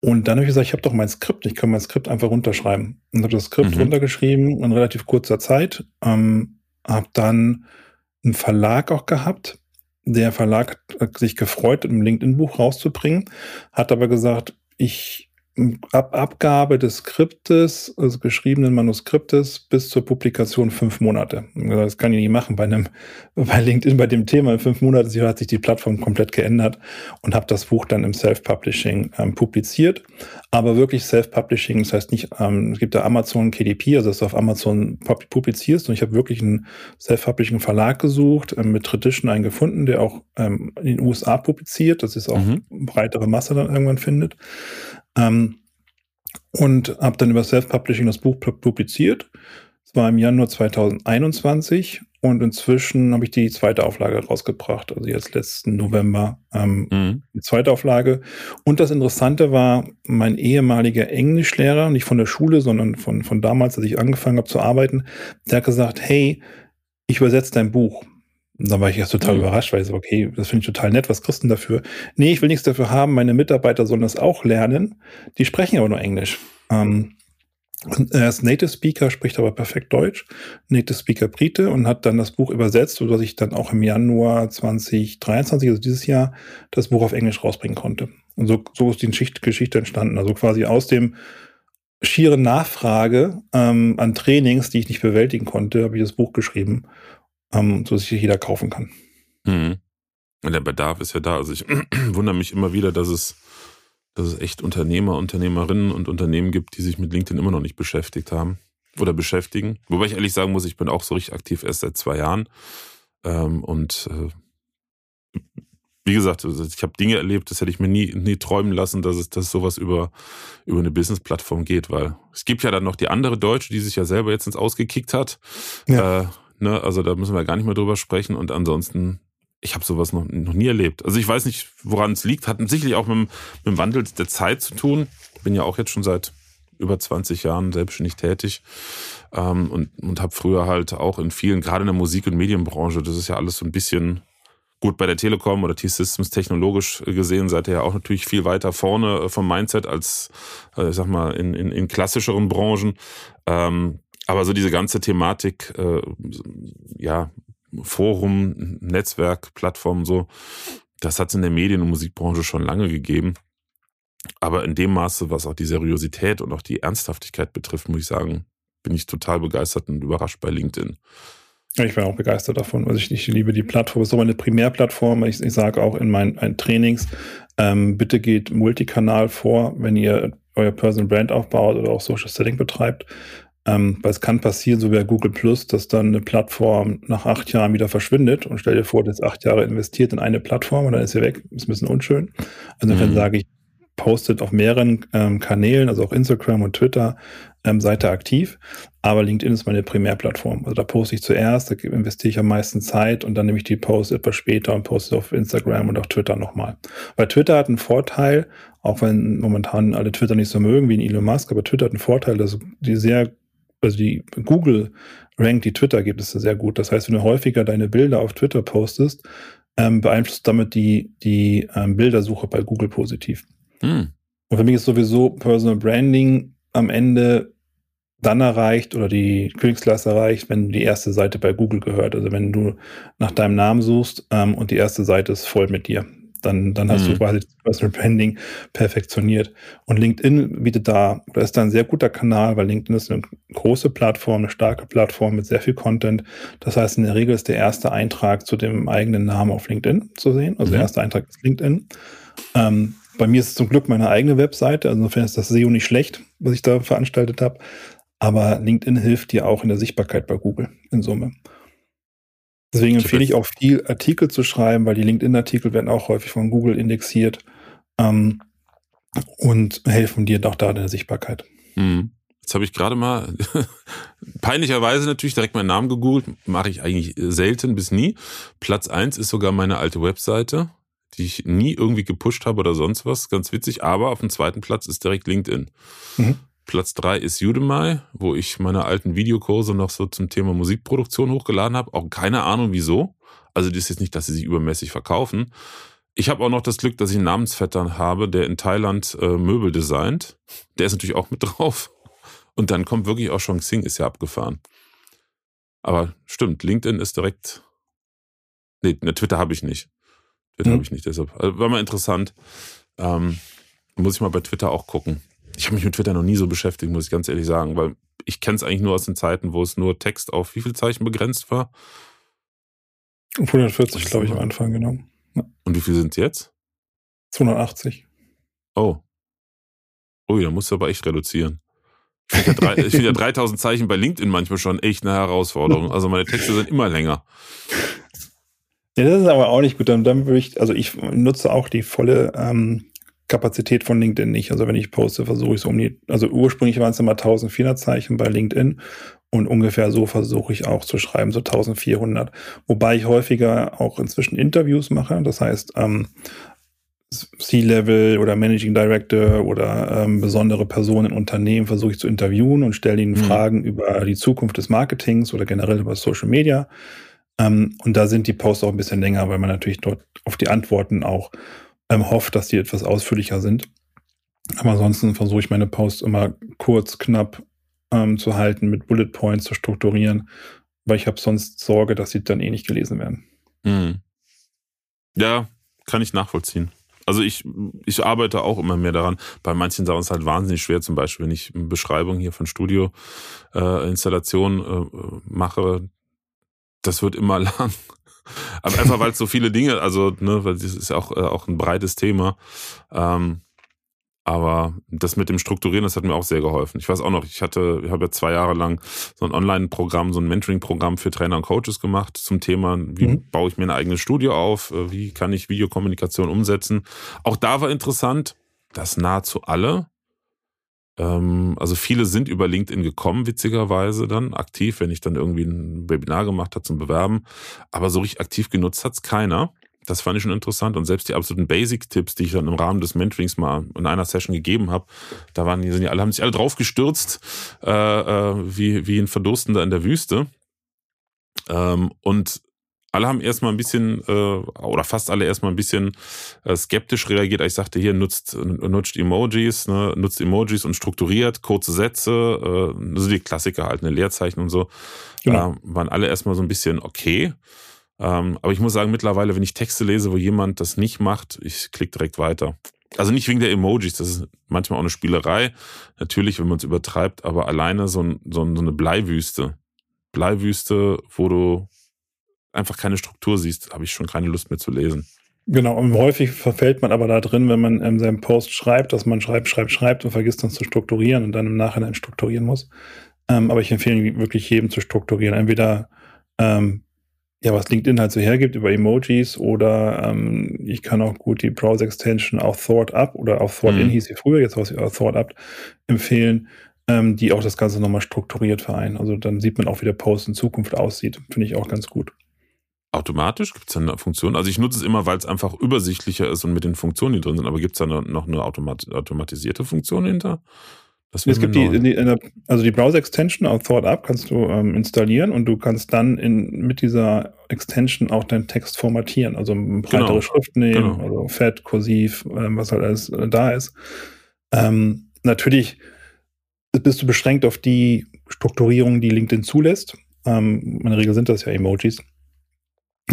Und dann habe ich gesagt, ich habe doch mein Skript, ich kann mein Skript einfach runterschreiben. Und habe das Skript mhm. runtergeschrieben in relativ kurzer Zeit. Ähm, habe dann einen Verlag auch gehabt. Der Verlag hat sich gefreut, ein LinkedIn-Buch rauszubringen, hat aber gesagt, ich Ab Abgabe des Skriptes, also geschriebenen Manuskriptes, bis zur Publikation fünf Monate. Das kann ich nicht machen bei einem, bei LinkedIn, bei dem Thema. In fünf Monaten hat sich die Plattform komplett geändert und habe das Buch dann im Self-Publishing ähm, publiziert. Aber wirklich Self-Publishing, das heißt nicht, ähm, es gibt da Amazon KDP, also dass du auf Amazon publizierst und ich habe wirklich einen Self-Publishing Verlag gesucht, ähm, mit Tradition einen gefunden, der auch ähm, in den USA publiziert, dass es auch mhm. breitere Masse dann irgendwann findet. Ähm, und habe dann über Self-Publishing das Buch publiziert. Es war im Januar 2021 und inzwischen habe ich die zweite Auflage rausgebracht, also jetzt letzten November ähm, mhm. die zweite Auflage. Und das Interessante war, mein ehemaliger Englischlehrer, nicht von der Schule, sondern von, von damals, als ich angefangen habe zu arbeiten, der hat gesagt, hey, ich übersetze dein Buch. Und dann war ich erst total mhm. überrascht, weil ich so, okay, das finde ich total nett, was kriegst du denn dafür? Nee, ich will nichts dafür haben, meine Mitarbeiter sollen das auch lernen. Die sprechen aber nur Englisch. Ähm, Er ist Native Speaker, spricht aber perfekt Deutsch, Native Speaker Brite und hat dann das Buch übersetzt, sodass ich dann auch im Januar 2023, also dieses Jahr, das Buch auf Englisch rausbringen konnte. Und so, so ist die Geschichte entstanden. Also quasi aus dem schieren Nachfrage ähm, an Trainings, die ich nicht bewältigen konnte, habe ich das Buch geschrieben, ähm, so dass sich jeder kaufen kann. Mhm. Und der Bedarf ist ja da. Also ich wundere mich immer wieder, dass es dass es echt Unternehmer, Unternehmerinnen und Unternehmen gibt, die sich mit LinkedIn immer noch nicht beschäftigt haben oder beschäftigen. Wobei ich ehrlich sagen muss, ich bin auch so richtig aktiv erst seit zwei Jahren. Ähm, und äh, wie gesagt, also ich habe Dinge erlebt, das hätte ich mir nie, nie träumen lassen, dass es dass sowas über, über eine Business-Plattform geht, weil es gibt ja dann noch die andere Deutsche, die sich ja selber jetzt ins Ausgekickt hat. Ja. Äh, ne, also da müssen wir gar nicht mehr drüber sprechen. Und ansonsten ich habe sowas noch, noch nie erlebt. Also ich weiß nicht, woran es liegt. Hat sicherlich auch mit, mit dem Wandel der Zeit zu tun. Bin ja auch jetzt schon seit über 20 Jahren selbstständig tätig ähm, und, und habe früher halt auch in vielen, gerade in der Musik- und Medienbranche, das ist ja alles so ein bisschen gut bei der Telekom oder T-Systems technologisch gesehen, seid ihr ja auch natürlich viel weiter vorne äh, vom Mindset als, äh, ich sag mal, in, in, in klassischeren Branchen. Ähm, aber so diese ganze Thematik, äh, ja, Forum, Netzwerk, Plattform so. Das hat es in der Medien- und Musikbranche schon lange gegeben. Aber in dem Maße, was auch die Seriosität und auch die Ernsthaftigkeit betrifft, muss ich sagen, bin ich total begeistert und überrascht bei LinkedIn. Ich bin auch begeistert davon. Also ich, ich liebe die Plattform. Es ist aber eine Primärplattform. Ich, ich sage auch in meinen, meinen Trainings, ähm, bitte geht Multikanal vor, wenn ihr euer Personal Brand aufbaut oder auch Social Selling betreibt. Ähm, weil es kann passieren, so wie bei Google Plus, dass dann eine Plattform nach acht Jahren wieder verschwindet und stell dir vor, du hast acht Jahre investiert in eine Plattform und dann ist sie weg. Ist ein bisschen unschön. Also insofern mhm. sage ich, postet auf mehreren ähm, Kanälen, also auch Instagram und Twitter, ähm, seid ihr aktiv. Aber LinkedIn ist meine Primärplattform. Also da poste ich zuerst, da investiere ich am meisten Zeit und dann nehme ich die Posts etwas später und poste auf Instagram und auf Twitter nochmal. Weil Twitter hat einen Vorteil, auch wenn momentan alle Twitter nicht so mögen wie Elon Musk, aber Twitter hat einen Vorteil, dass die sehr also die Google rankt die Twitter-Ergebnisse sehr gut. Das heißt, wenn du häufiger deine Bilder auf Twitter postest, ähm, beeinflusst damit die, die ähm, Bildersuche bei Google positiv. Hm. Und für mich ist sowieso Personal Branding am Ende dann erreicht oder die Königsklasse erreicht, wenn die erste Seite bei Google gehört. Also wenn du nach deinem Namen suchst ähm, und die erste Seite ist voll mit dir dann, dann hast mhm. du quasi das Personal Branding perfektioniert. Und LinkedIn bietet da, oder ist da ein sehr guter Kanal, weil LinkedIn ist eine große Plattform, eine starke Plattform mit sehr viel Content. Das heißt, in der Regel ist der erste Eintrag zu dem eigenen Namen auf LinkedIn zu sehen. Also mhm. der erste Eintrag ist LinkedIn. Ähm, bei mir ist es zum Glück meine eigene Webseite, also insofern ist das SEO nicht schlecht, was ich da veranstaltet habe. Aber LinkedIn hilft dir auch in der Sichtbarkeit bei Google in Summe. Deswegen empfehle ich auch viel Artikel zu schreiben, weil die LinkedIn-Artikel werden auch häufig von Google indexiert ähm, und helfen dir doch da in der Sichtbarkeit. Mhm. Jetzt habe ich gerade mal peinlicherweise natürlich direkt meinen Namen gegoogelt. Mache ich eigentlich selten bis nie. Platz eins ist sogar meine alte Webseite, die ich nie irgendwie gepusht habe oder sonst was. Ganz witzig. Aber auf dem zweiten Platz ist direkt LinkedIn. Mhm. Platz drei ist Udemy, wo ich meine alten Videokurse noch so zum Thema Musikproduktion hochgeladen habe. Auch keine Ahnung wieso. Also das ist jetzt nicht, dass sie sich übermäßig verkaufen. Ich habe auch noch das Glück, dass ich einen Namensvetter habe, der in Thailand äh, Möbel designt. Der ist natürlich auch mit drauf. Und dann kommt wirklich auch schon Xing, ist ja abgefahren. Aber stimmt, LinkedIn ist direkt. Nee, ne, Twitter habe ich nicht. Twitter mhm. habe ich nicht, deshalb. Also war mal interessant. Ähm, muss ich mal bei Twitter auch gucken. Ich habe mich mit Twitter noch nie so beschäftigt, muss ich ganz ehrlich sagen, weil ich kenne es eigentlich nur aus den Zeiten, wo es nur Text auf wie viel Zeichen begrenzt war. 140, glaube ich, am Anfang, genau. Ja. Und wie viel sind es jetzt? 280. Oh. Ui, da musst du aber echt reduzieren. Ich finde ja, find ja 3000 Zeichen bei LinkedIn manchmal schon echt eine Herausforderung. Also meine Texte sind immer länger. Ja, das ist aber auch nicht gut. Dann, dann würde ich, also ich nutze auch die volle ähm, Kapazität von LinkedIn nicht. Also wenn ich poste, versuche ich so um die, also ursprünglich waren es immer 1400 Zeichen bei LinkedIn und ungefähr so versuche ich auch zu schreiben, so 1400. Wobei ich häufiger auch inzwischen Interviews mache. Das heißt, ähm, C-Level oder Managing Director oder ähm, besondere Personen in Unternehmen versuche ich zu interviewen und stelle ihnen mhm. Fragen über die Zukunft des Marketings oder generell über Social Media. Ähm, und da sind die Posts auch ein bisschen länger, weil man natürlich dort auf die Antworten auch ähm, hoffe, dass die etwas ausführlicher sind. Aber ansonsten versuche ich meine Posts immer kurz, knapp ähm, zu halten, mit Bullet Points zu strukturieren, weil ich habe sonst Sorge, dass sie dann eh nicht gelesen werden. Mhm. Ja, kann ich nachvollziehen. Also ich, ich arbeite auch immer mehr daran. Bei manchen Sachen ist es halt wahnsinnig schwer, zum Beispiel, wenn ich eine Beschreibung hier von Studio äh, Installation äh, mache, das wird immer lang. Aber einfach weil es so viele Dinge, also, ne, weil das ist ja auch, äh, auch ein breites Thema. Ähm, aber das mit dem Strukturieren, das hat mir auch sehr geholfen. Ich weiß auch noch, ich hatte, ich habe ja zwei Jahre lang so ein Online-Programm, so ein Mentoring-Programm für Trainer und Coaches gemacht zum Thema, wie mhm. baue ich mir ein eigenes Studio auf, äh, wie kann ich Videokommunikation umsetzen. Auch da war interessant, dass nahezu alle, also viele sind über LinkedIn gekommen, witzigerweise dann aktiv, wenn ich dann irgendwie ein Webinar gemacht habe zum Bewerben. Aber so richtig aktiv genutzt hat es keiner. Das fand ich schon interessant. Und selbst die absoluten Basic-Tipps, die ich dann im Rahmen des Mentorings mal in einer Session gegeben habe, da waren sind die alle, haben sich alle drauf gestürzt, äh, äh, wie, wie ein Verdurstender in der Wüste. Ähm, und alle haben erstmal ein bisschen, äh, oder fast alle erstmal ein bisschen äh, skeptisch reagiert. Ich sagte, hier nutzt, nutzt Emojis, ne, nutzt Emojis und strukturiert, kurze Sätze, äh, also die Klassiker halt, eine Leerzeichen und so. Genau. Äh, waren alle erstmal so ein bisschen okay. Ähm, aber ich muss sagen, mittlerweile, wenn ich Texte lese, wo jemand das nicht macht, ich klicke direkt weiter. Also nicht wegen der Emojis, das ist manchmal auch eine Spielerei. Natürlich, wenn man es übertreibt, aber alleine so, ein, so, eine Bleiwüste. Bleiwüste, wo du einfach keine Struktur siehst, habe ich schon keine Lust mehr zu lesen. Genau, und häufig verfällt man aber da drin, wenn man in seinem Post schreibt, dass man schreibt, schreibt, schreibt und vergisst dann zu strukturieren und dann im Nachhinein strukturieren muss. Ähm, aber ich empfehle wirklich jedem zu strukturieren. Entweder ähm, ja, was LinkedIn halt so hergibt über Emojis oder ähm, ich kann auch gut die Browser-Extension auch Thought Up oder auch Thought In mhm. hieß sie früher, jetzt was auch Thought Up empfehlen, ähm, die auch das Ganze nochmal strukturiert vereinen. Also dann sieht man auch, wie der Post in Zukunft aussieht. Finde ich auch ganz gut. Automatisch? Gibt es da eine Funktion? Also ich nutze es immer, weil es einfach übersichtlicher ist und mit den Funktionen, die drin sind, aber gibt es da noch eine automat automatisierte Funktion hinter? es gibt die, die, also die Browser-Extension auf ThoughtUp kannst du ähm, installieren und du kannst dann in, mit dieser Extension auch deinen Text formatieren, also breitere genau. Schrift nehmen, genau. also fett, kursiv, ähm, was halt alles äh, da ist. Ähm, natürlich bist du beschränkt auf die Strukturierung, die LinkedIn zulässt. Ähm, in der Regel sind das ja Emojis,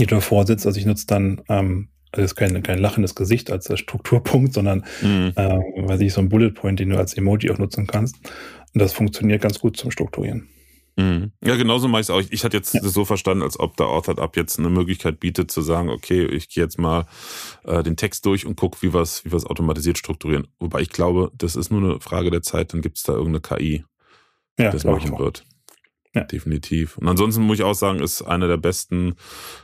du davor sitzt. Also ich nutze dann ähm, also ist kein, kein lachendes Gesicht als Strukturpunkt, sondern mhm. äh, weiß ich, so ein Bullet Point, den du als Emoji auch nutzen kannst. Und das funktioniert ganz gut zum Strukturieren. Mhm. Ja, genauso mache ich es auch. Ich, ich hatte jetzt ja. so verstanden, als ob der Authored Up jetzt eine Möglichkeit bietet, zu sagen, okay, ich gehe jetzt mal äh, den Text durch und gucke, wie wir es wie automatisiert strukturieren. Wobei ich glaube, das ist nur eine Frage der Zeit, dann gibt es da irgendeine KI, die ja, das machen wird. Ja. Definitiv. Und ansonsten muss ich auch sagen, ist einer der besten,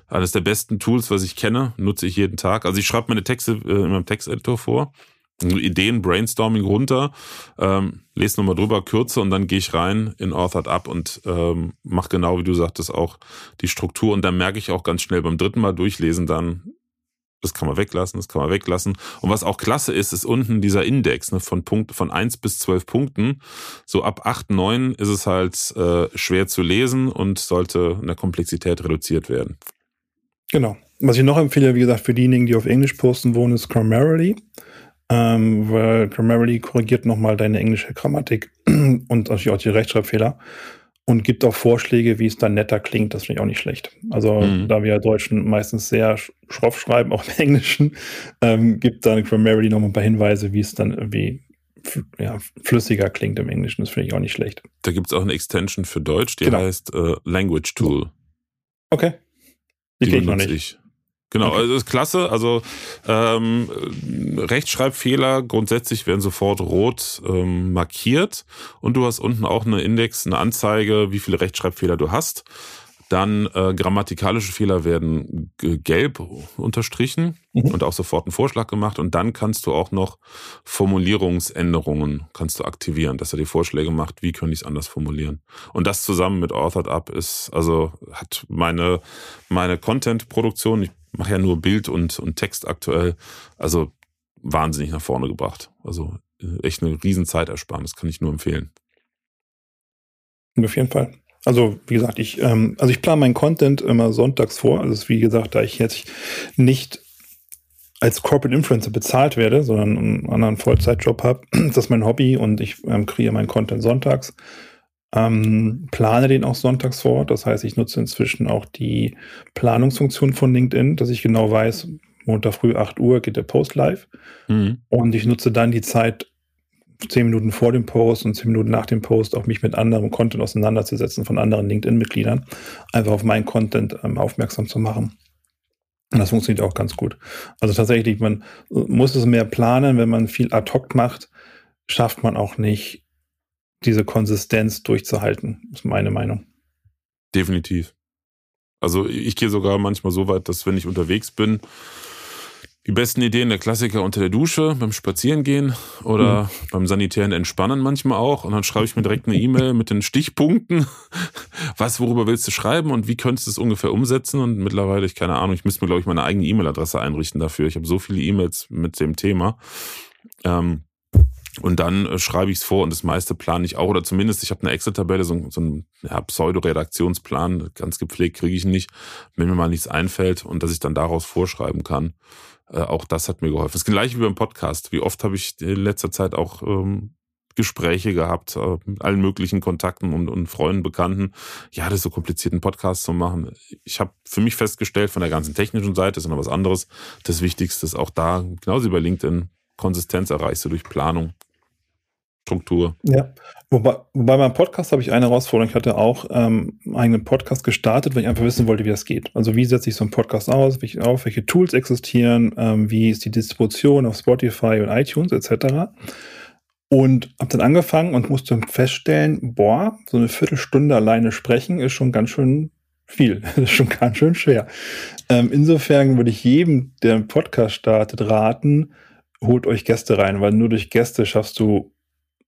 eines der besten Tools, was ich kenne, nutze ich jeden Tag. Also ich schreibe meine Texte äh, in meinem Texteditor vor. Ideen, Brainstorming runter, ähm, lese nochmal drüber, kürze und dann gehe ich rein in Authored Up und ähm, mache genau, wie du sagtest, auch die Struktur. Und dann merke ich auch ganz schnell beim dritten Mal durchlesen dann, das kann man weglassen, das kann man weglassen. Und was auch klasse ist, ist unten dieser Index ne, von Punkt, von eins bis zwölf Punkten. So ab acht neun ist es halt äh, schwer zu lesen und sollte in der Komplexität reduziert werden. Genau. Was ich noch empfehle, wie gesagt, für diejenigen, die auf Englisch posten wollen, ist Grammarly. Ähm, weil Grammarly korrigiert nochmal deine englische Grammatik und natürlich auch die Rechtschreibfehler und gibt auch Vorschläge, wie es dann netter klingt. Das finde ich auch nicht schlecht. Also, mhm. da wir Deutschen meistens sehr schroff schreiben, auch im Englischen, ähm, gibt dann Grammarly noch ein paar Hinweise, wie es dann irgendwie ja, flüssiger klingt im Englischen. Das finde ich auch nicht schlecht. Da gibt es auch eine Extension für Deutsch, die genau. heißt äh, Language Tool. Okay. Die, die benutze ich. Genau, okay. also das ist klasse. Also ähm, Rechtschreibfehler grundsätzlich werden sofort rot ähm, markiert und du hast unten auch eine Index, eine Anzeige, wie viele Rechtschreibfehler du hast. Dann äh, grammatikalische Fehler werden gelb unterstrichen mhm. und auch sofort einen Vorschlag gemacht. Und dann kannst du auch noch Formulierungsänderungen kannst du aktivieren, dass er die Vorschläge macht, wie könnte ich es anders formulieren. Und das zusammen mit Authored Up ist, also hat meine, meine Content-Produktion, ich mache ja nur Bild und, und Text aktuell, also wahnsinnig nach vorne gebracht. Also äh, echt eine riesen Zeitersparnis, kann ich nur empfehlen. Auf jeden Fall. Also wie gesagt, ich ähm, also ich plane meinen Content immer sonntags vor. Also wie gesagt, da ich jetzt nicht als Corporate Influencer bezahlt werde, sondern einen anderen Vollzeitjob habe, das ist mein Hobby und ich ähm, kreiere meinen Content sonntags. Ähm, plane den auch sonntags vor. Das heißt, ich nutze inzwischen auch die Planungsfunktion von LinkedIn, dass ich genau weiß, Montag früh 8 Uhr geht der Post live. Mhm. Und ich nutze dann die Zeit zehn Minuten vor dem Post und zehn Minuten nach dem Post auch mich mit anderem Content auseinanderzusetzen von anderen LinkedIn-Mitgliedern, einfach auf meinen Content ähm, aufmerksam zu machen. Und das funktioniert auch ganz gut. Also tatsächlich, man muss es mehr planen, wenn man viel ad hoc macht, schafft man auch nicht, diese Konsistenz durchzuhalten, ist meine Meinung. Definitiv. Also ich gehe sogar manchmal so weit, dass wenn ich unterwegs bin, die besten Ideen der Klassiker unter der Dusche, beim Spazierengehen oder mhm. beim sanitären Entspannen manchmal auch. Und dann schreibe ich mir direkt eine E-Mail mit den Stichpunkten. Was, worüber willst du schreiben und wie könntest du es ungefähr umsetzen? Und mittlerweile, ich keine Ahnung, ich müsste mir, glaube ich, meine eigene E-Mail-Adresse einrichten dafür. Ich habe so viele E-Mails mit dem Thema. Ähm, und dann äh, schreibe ich es vor und das meiste plane ich auch. Oder zumindest, ich habe eine Excel-Tabelle, so, so einen ja, Pseudo-Redaktionsplan. Ganz gepflegt kriege ich nicht, wenn mir mal nichts einfällt und dass ich dann daraus vorschreiben kann. Äh, auch das hat mir geholfen. Das gleiche wie beim Podcast. Wie oft habe ich in letzter Zeit auch ähm, Gespräche gehabt, äh, mit allen möglichen Kontakten und, und Freunden, Bekannten. Ja, das ist so kompliziert, einen Podcast zu machen. Ich habe für mich festgestellt, von der ganzen technischen Seite ist noch was anderes. Das Wichtigste ist auch da, genauso wie bei LinkedIn, Konsistenz erreichst du durch Planung, Struktur. Ja, wobei, wobei beim Podcast habe ich eine Herausforderung. Ich hatte auch ähm, einen eigenen Podcast gestartet, weil ich einfach wissen wollte, wie das geht. Also wie setze ich so einen Podcast aus, wie, auf, welche Tools existieren, ähm, wie ist die Distribution auf Spotify und iTunes etc. Und habe dann angefangen und musste feststellen, boah, so eine Viertelstunde alleine sprechen ist schon ganz schön viel. Das ist schon ganz schön schwer. Ähm, insofern würde ich jedem, der einen Podcast startet, raten, holt euch Gäste rein, weil nur durch Gäste schaffst du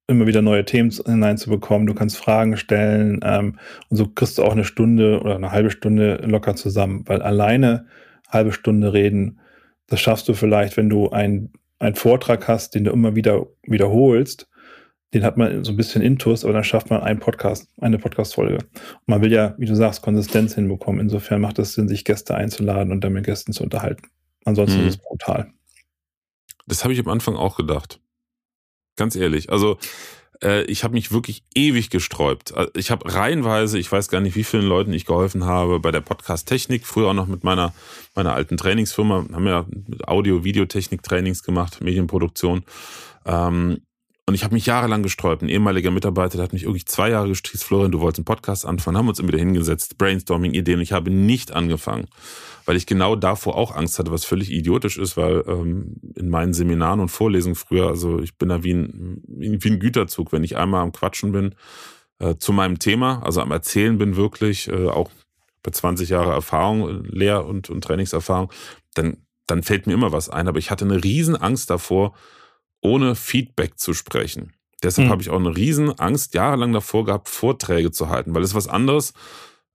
immer wieder neue Themen hineinzubekommen. Du kannst Fragen stellen ähm, und so kriegst du auch eine Stunde oder eine halbe Stunde locker zusammen, weil alleine halbe Stunde reden, das schaffst du vielleicht, wenn du einen Vortrag hast, den du immer wieder wiederholst. Den hat man so ein bisschen Intus, aber dann schafft man einen Podcast, eine Podcast-Folge. Und man will ja, wie du sagst, Konsistenz hinbekommen. Insofern macht es Sinn, sich Gäste einzuladen und dann mit Gästen zu unterhalten. Ansonsten mhm. ist es brutal. Das habe ich am Anfang auch gedacht. Ganz ehrlich. Also äh, ich habe mich wirklich ewig gesträubt. Äh, ich habe reihenweise, ich weiß gar nicht, wie vielen Leuten ich geholfen habe bei der Podcast-Technik. Früher auch noch mit meiner, meiner alten Trainingsfirma. Haben ja Audio-Videotechnik-Trainings gemacht, Medienproduktion. Ähm, und ich habe mich jahrelang gesträubt. Ein ehemaliger Mitarbeiter, der hat mich irgendwie zwei Jahre gestriezt, Florian, du wolltest einen Podcast anfangen, haben uns immer wieder hingesetzt, Brainstorming-Ideen. Ich habe nicht angefangen, weil ich genau davor auch Angst hatte, was völlig idiotisch ist, weil ähm, in meinen Seminaren und Vorlesungen früher, also ich bin da wie ein, wie ein Güterzug, wenn ich einmal am Quatschen bin äh, zu meinem Thema, also am Erzählen bin wirklich, äh, auch bei 20 Jahre Erfahrung, Lehr- und, und Trainingserfahrung, dann, dann fällt mir immer was ein. Aber ich hatte eine riesen Angst davor, ohne Feedback zu sprechen. Deshalb mhm. habe ich auch eine riesen Angst jahrelang davor gehabt, Vorträge zu halten, weil es was anderes.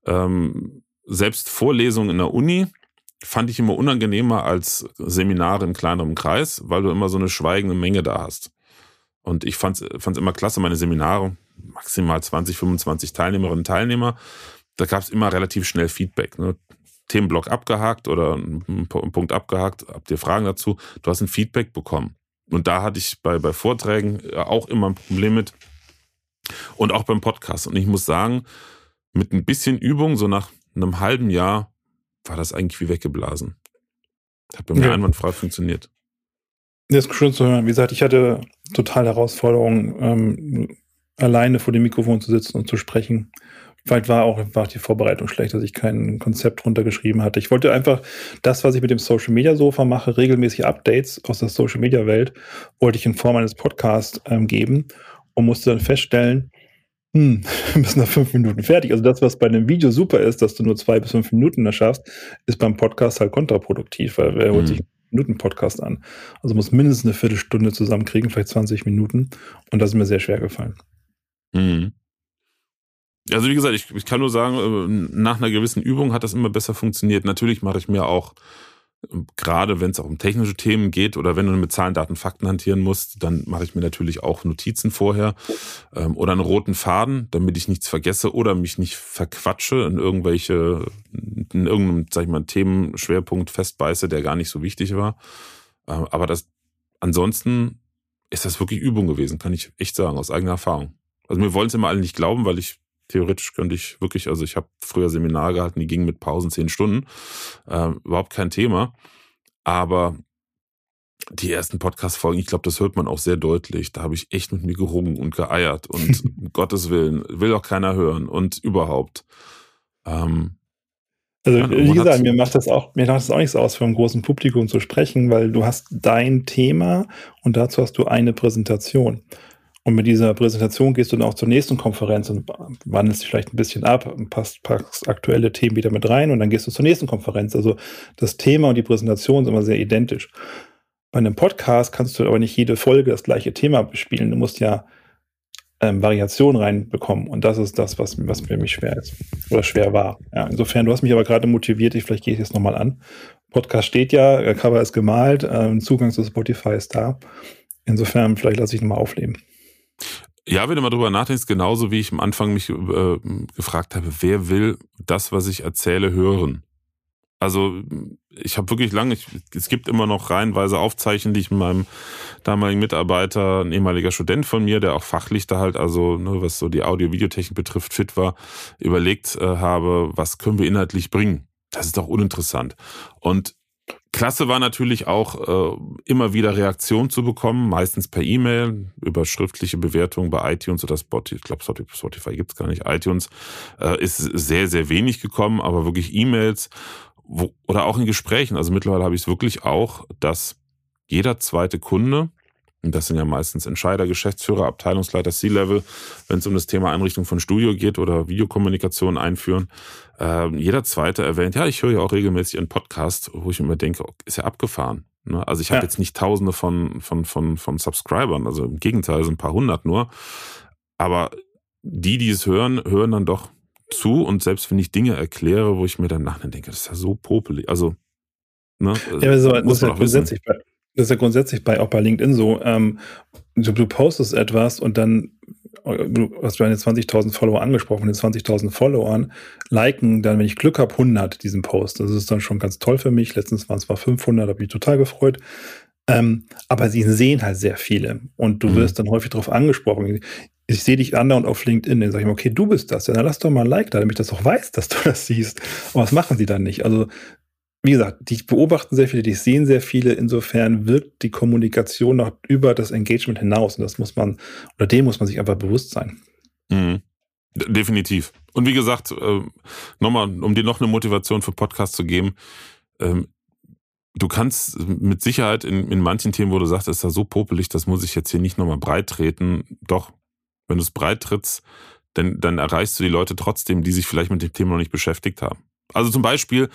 Ähm, selbst Vorlesungen in der Uni fand ich immer unangenehmer als Seminare im kleineren Kreis, weil du immer so eine schweigende Menge da hast. Und ich fand es immer klasse, meine Seminare, maximal 20, 25 Teilnehmerinnen und Teilnehmer, da gab es immer relativ schnell Feedback. Ne? Themenblock abgehakt oder ein Punkt abgehakt, habt ihr Fragen dazu? Du hast ein Feedback bekommen. Und da hatte ich bei, bei Vorträgen äh, auch immer ein Problem mit. Und auch beim Podcast. Und ich muss sagen, mit ein bisschen Übung, so nach einem halben Jahr, war das eigentlich wie weggeblasen. Hat bei mir ja. einwandfrei funktioniert. Das ist schön zu hören. Wie gesagt, ich hatte total Herausforderungen, ähm, alleine vor dem Mikrofon zu sitzen und zu sprechen. Vielleicht war auch einfach die Vorbereitung schlecht, dass ich kein Konzept runtergeschrieben hatte. Ich wollte einfach das, was ich mit dem Social Media Sofa mache, regelmäßig Updates aus der Social Media Welt, wollte ich in Form eines Podcasts ähm, geben und musste dann feststellen, hm, wir müssen nach fünf Minuten fertig. Also das, was bei einem Video super ist, dass du nur zwei bis fünf Minuten da schaffst, ist beim Podcast halt kontraproduktiv, weil wer holt mhm. sich einen Minuten Podcast an? Also muss mindestens eine Viertelstunde zusammenkriegen, vielleicht 20 Minuten. Und das ist mir sehr schwer gefallen. Mhm. Also wie gesagt, ich, ich kann nur sagen, äh, nach einer gewissen Übung hat das immer besser funktioniert. Natürlich mache ich mir auch, ähm, gerade wenn es auch um technische Themen geht oder wenn du mit Zahlen, Daten, Fakten hantieren musst, dann mache ich mir natürlich auch Notizen vorher ähm, oder einen roten Faden, damit ich nichts vergesse oder mich nicht verquatsche in irgendwelche, in irgendeinem, sag ich mal, Themenschwerpunkt festbeiße, der gar nicht so wichtig war. Äh, aber das, ansonsten ist das wirklich Übung gewesen, kann ich echt sagen, aus eigener Erfahrung. Also mir wollen es immer alle nicht glauben, weil ich Theoretisch könnte ich wirklich, also ich habe früher Seminar gehalten, die gingen mit Pausen zehn Stunden. Äh, überhaupt kein Thema. Aber die ersten Podcast-Folgen, ich glaube, das hört man auch sehr deutlich. Da habe ich echt mit mir gerungen und geeiert und um Gottes Willen, will auch keiner hören und überhaupt. Ähm, also, ja, wie gesagt, mir macht das auch, mir macht das auch nichts aus, für ein großen Publikum zu sprechen, weil du hast dein Thema und dazu hast du eine Präsentation. Und mit dieser Präsentation gehst du dann auch zur nächsten Konferenz und wandelst dich vielleicht ein bisschen ab passt, packst aktuelle Themen wieder mit rein und dann gehst du zur nächsten Konferenz. Also das Thema und die Präsentation sind immer sehr identisch. Bei einem Podcast kannst du aber nicht jede Folge das gleiche Thema bespielen. Du musst ja ähm, Variationen reinbekommen. Und das ist das, was, was für mich schwer ist. Oder schwer war. Ja, insofern, du hast mich aber gerade motiviert, ich, vielleicht gehe ich jetzt nochmal an. Podcast steht ja, Cover ist gemalt, ähm, Zugang zu Spotify ist da. Insofern, vielleicht lasse ich nochmal aufleben. Ja, wenn du mal drüber nachdenkst, genauso wie ich am Anfang mich äh, gefragt habe, wer will das, was ich erzähle, hören? Also ich habe wirklich lange, ich, es gibt immer noch reihenweise Aufzeichen, die ich mit meinem damaligen Mitarbeiter, ein ehemaliger Student von mir, der auch fachlich da halt, also ne, was so die Audio-Videotechnik betrifft, fit war, überlegt äh, habe, was können wir inhaltlich bringen. Das ist doch uninteressant. Und Klasse war natürlich auch äh, immer wieder Reaktion zu bekommen, meistens per E-Mail, über schriftliche Bewertungen bei iTunes oder Spotify. Ich glaube, Spotify gibt's gar nicht. iTunes äh, ist sehr, sehr wenig gekommen, aber wirklich E-Mails oder auch in Gesprächen. Also mittlerweile habe ich es wirklich auch, dass jeder zweite Kunde, und das sind ja meistens Entscheider, Geschäftsführer, Abteilungsleiter, C-Level, wenn es um das Thema Einrichtung von Studio geht oder Videokommunikation einführen, äh, jeder zweite erwähnt, ja, ich höre ja auch regelmäßig einen Podcast, wo ich immer denke, oh, ist ja abgefahren. Ne? Also ich habe ja. jetzt nicht tausende von, von, von, von Subscribern, also im Gegenteil, sind ein paar hundert nur. Aber die, die es hören, hören dann doch zu und selbst wenn ich Dinge erkläre, wo ich mir dann nachher denke, das ist ja so popelig. Also, ne, ja, das, muss das, ist ja grundsätzlich bei, das ist ja grundsätzlich bei, auch bei LinkedIn so. Ähm, du, du postest etwas und dann du hast deine 20.000 Follower angesprochen, den 20.000 Followern liken dann, wenn ich Glück habe, 100 diesen Post. Das ist dann schon ganz toll für mich. Letztens waren es mal 500, habe ich total gefreut. Ähm, aber sie sehen halt sehr viele und du mhm. wirst dann häufig darauf angesprochen ich sehe dich andauernd auf LinkedIn, dann sage ich mir, okay, du bist das. Ja, dann lass doch mal ein Like da, damit ich das auch weiß, dass du das siehst. Aber was machen sie dann nicht? Also, wie gesagt, die beobachten sehr viele, die sehen sehr viele. Insofern wirkt die Kommunikation noch über das Engagement hinaus. Und das muss man, oder dem muss man sich einfach bewusst sein. Mhm. Definitiv. Und wie gesagt, äh, nochmal, um dir noch eine Motivation für Podcast zu geben, ähm, du kannst mit Sicherheit in, in manchen Themen, wo du sagst, ist da so popelig, das muss ich jetzt hier nicht nochmal breit treten. Doch, wenn du es breit trittst, dann, dann erreichst du die Leute trotzdem, die sich vielleicht mit dem Thema noch nicht beschäftigt haben. Also zum Beispiel,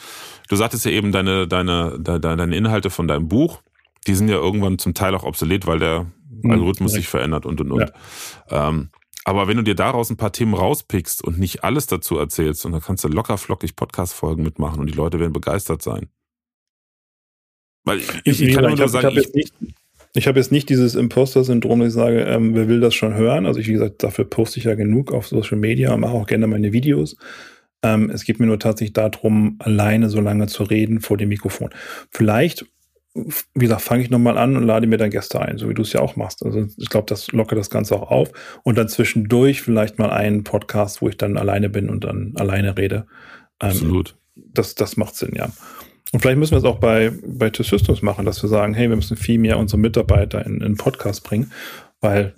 du sagtest ja eben deine, deine, deine, deine Inhalte von deinem Buch, die sind ja irgendwann zum Teil auch obsolet, weil der mhm, Algorithmus sich verändert und und und. Ja. Ähm, aber wenn du dir daraus ein paar Themen rauspickst und nicht alles dazu erzählst, und dann kannst du locker flockig Podcast-Folgen mitmachen und die Leute werden begeistert sein. Weil ich, ich, ich kann nur ich sagen, ich, ich habe jetzt nicht dieses Imposter-Syndrom, dass ich sage, ähm, wer will das schon hören? Also ich, wie gesagt, dafür poste ich ja genug auf Social Media und mache auch gerne meine Videos. Ähm, es geht mir nur tatsächlich darum, alleine so lange zu reden vor dem Mikrofon. Vielleicht, wie gesagt, fange ich nochmal an und lade mir dann Gäste ein, so wie du es ja auch machst. Also ich glaube, das lockert das Ganze auch auf. Und dann zwischendurch vielleicht mal einen Podcast, wo ich dann alleine bin und dann alleine rede. Ähm, Absolut. Das, das macht Sinn, ja. Und vielleicht müssen wir es auch bei, bei T-Systems machen, dass wir sagen, hey, wir müssen viel mehr unsere Mitarbeiter in, in Podcast bringen, weil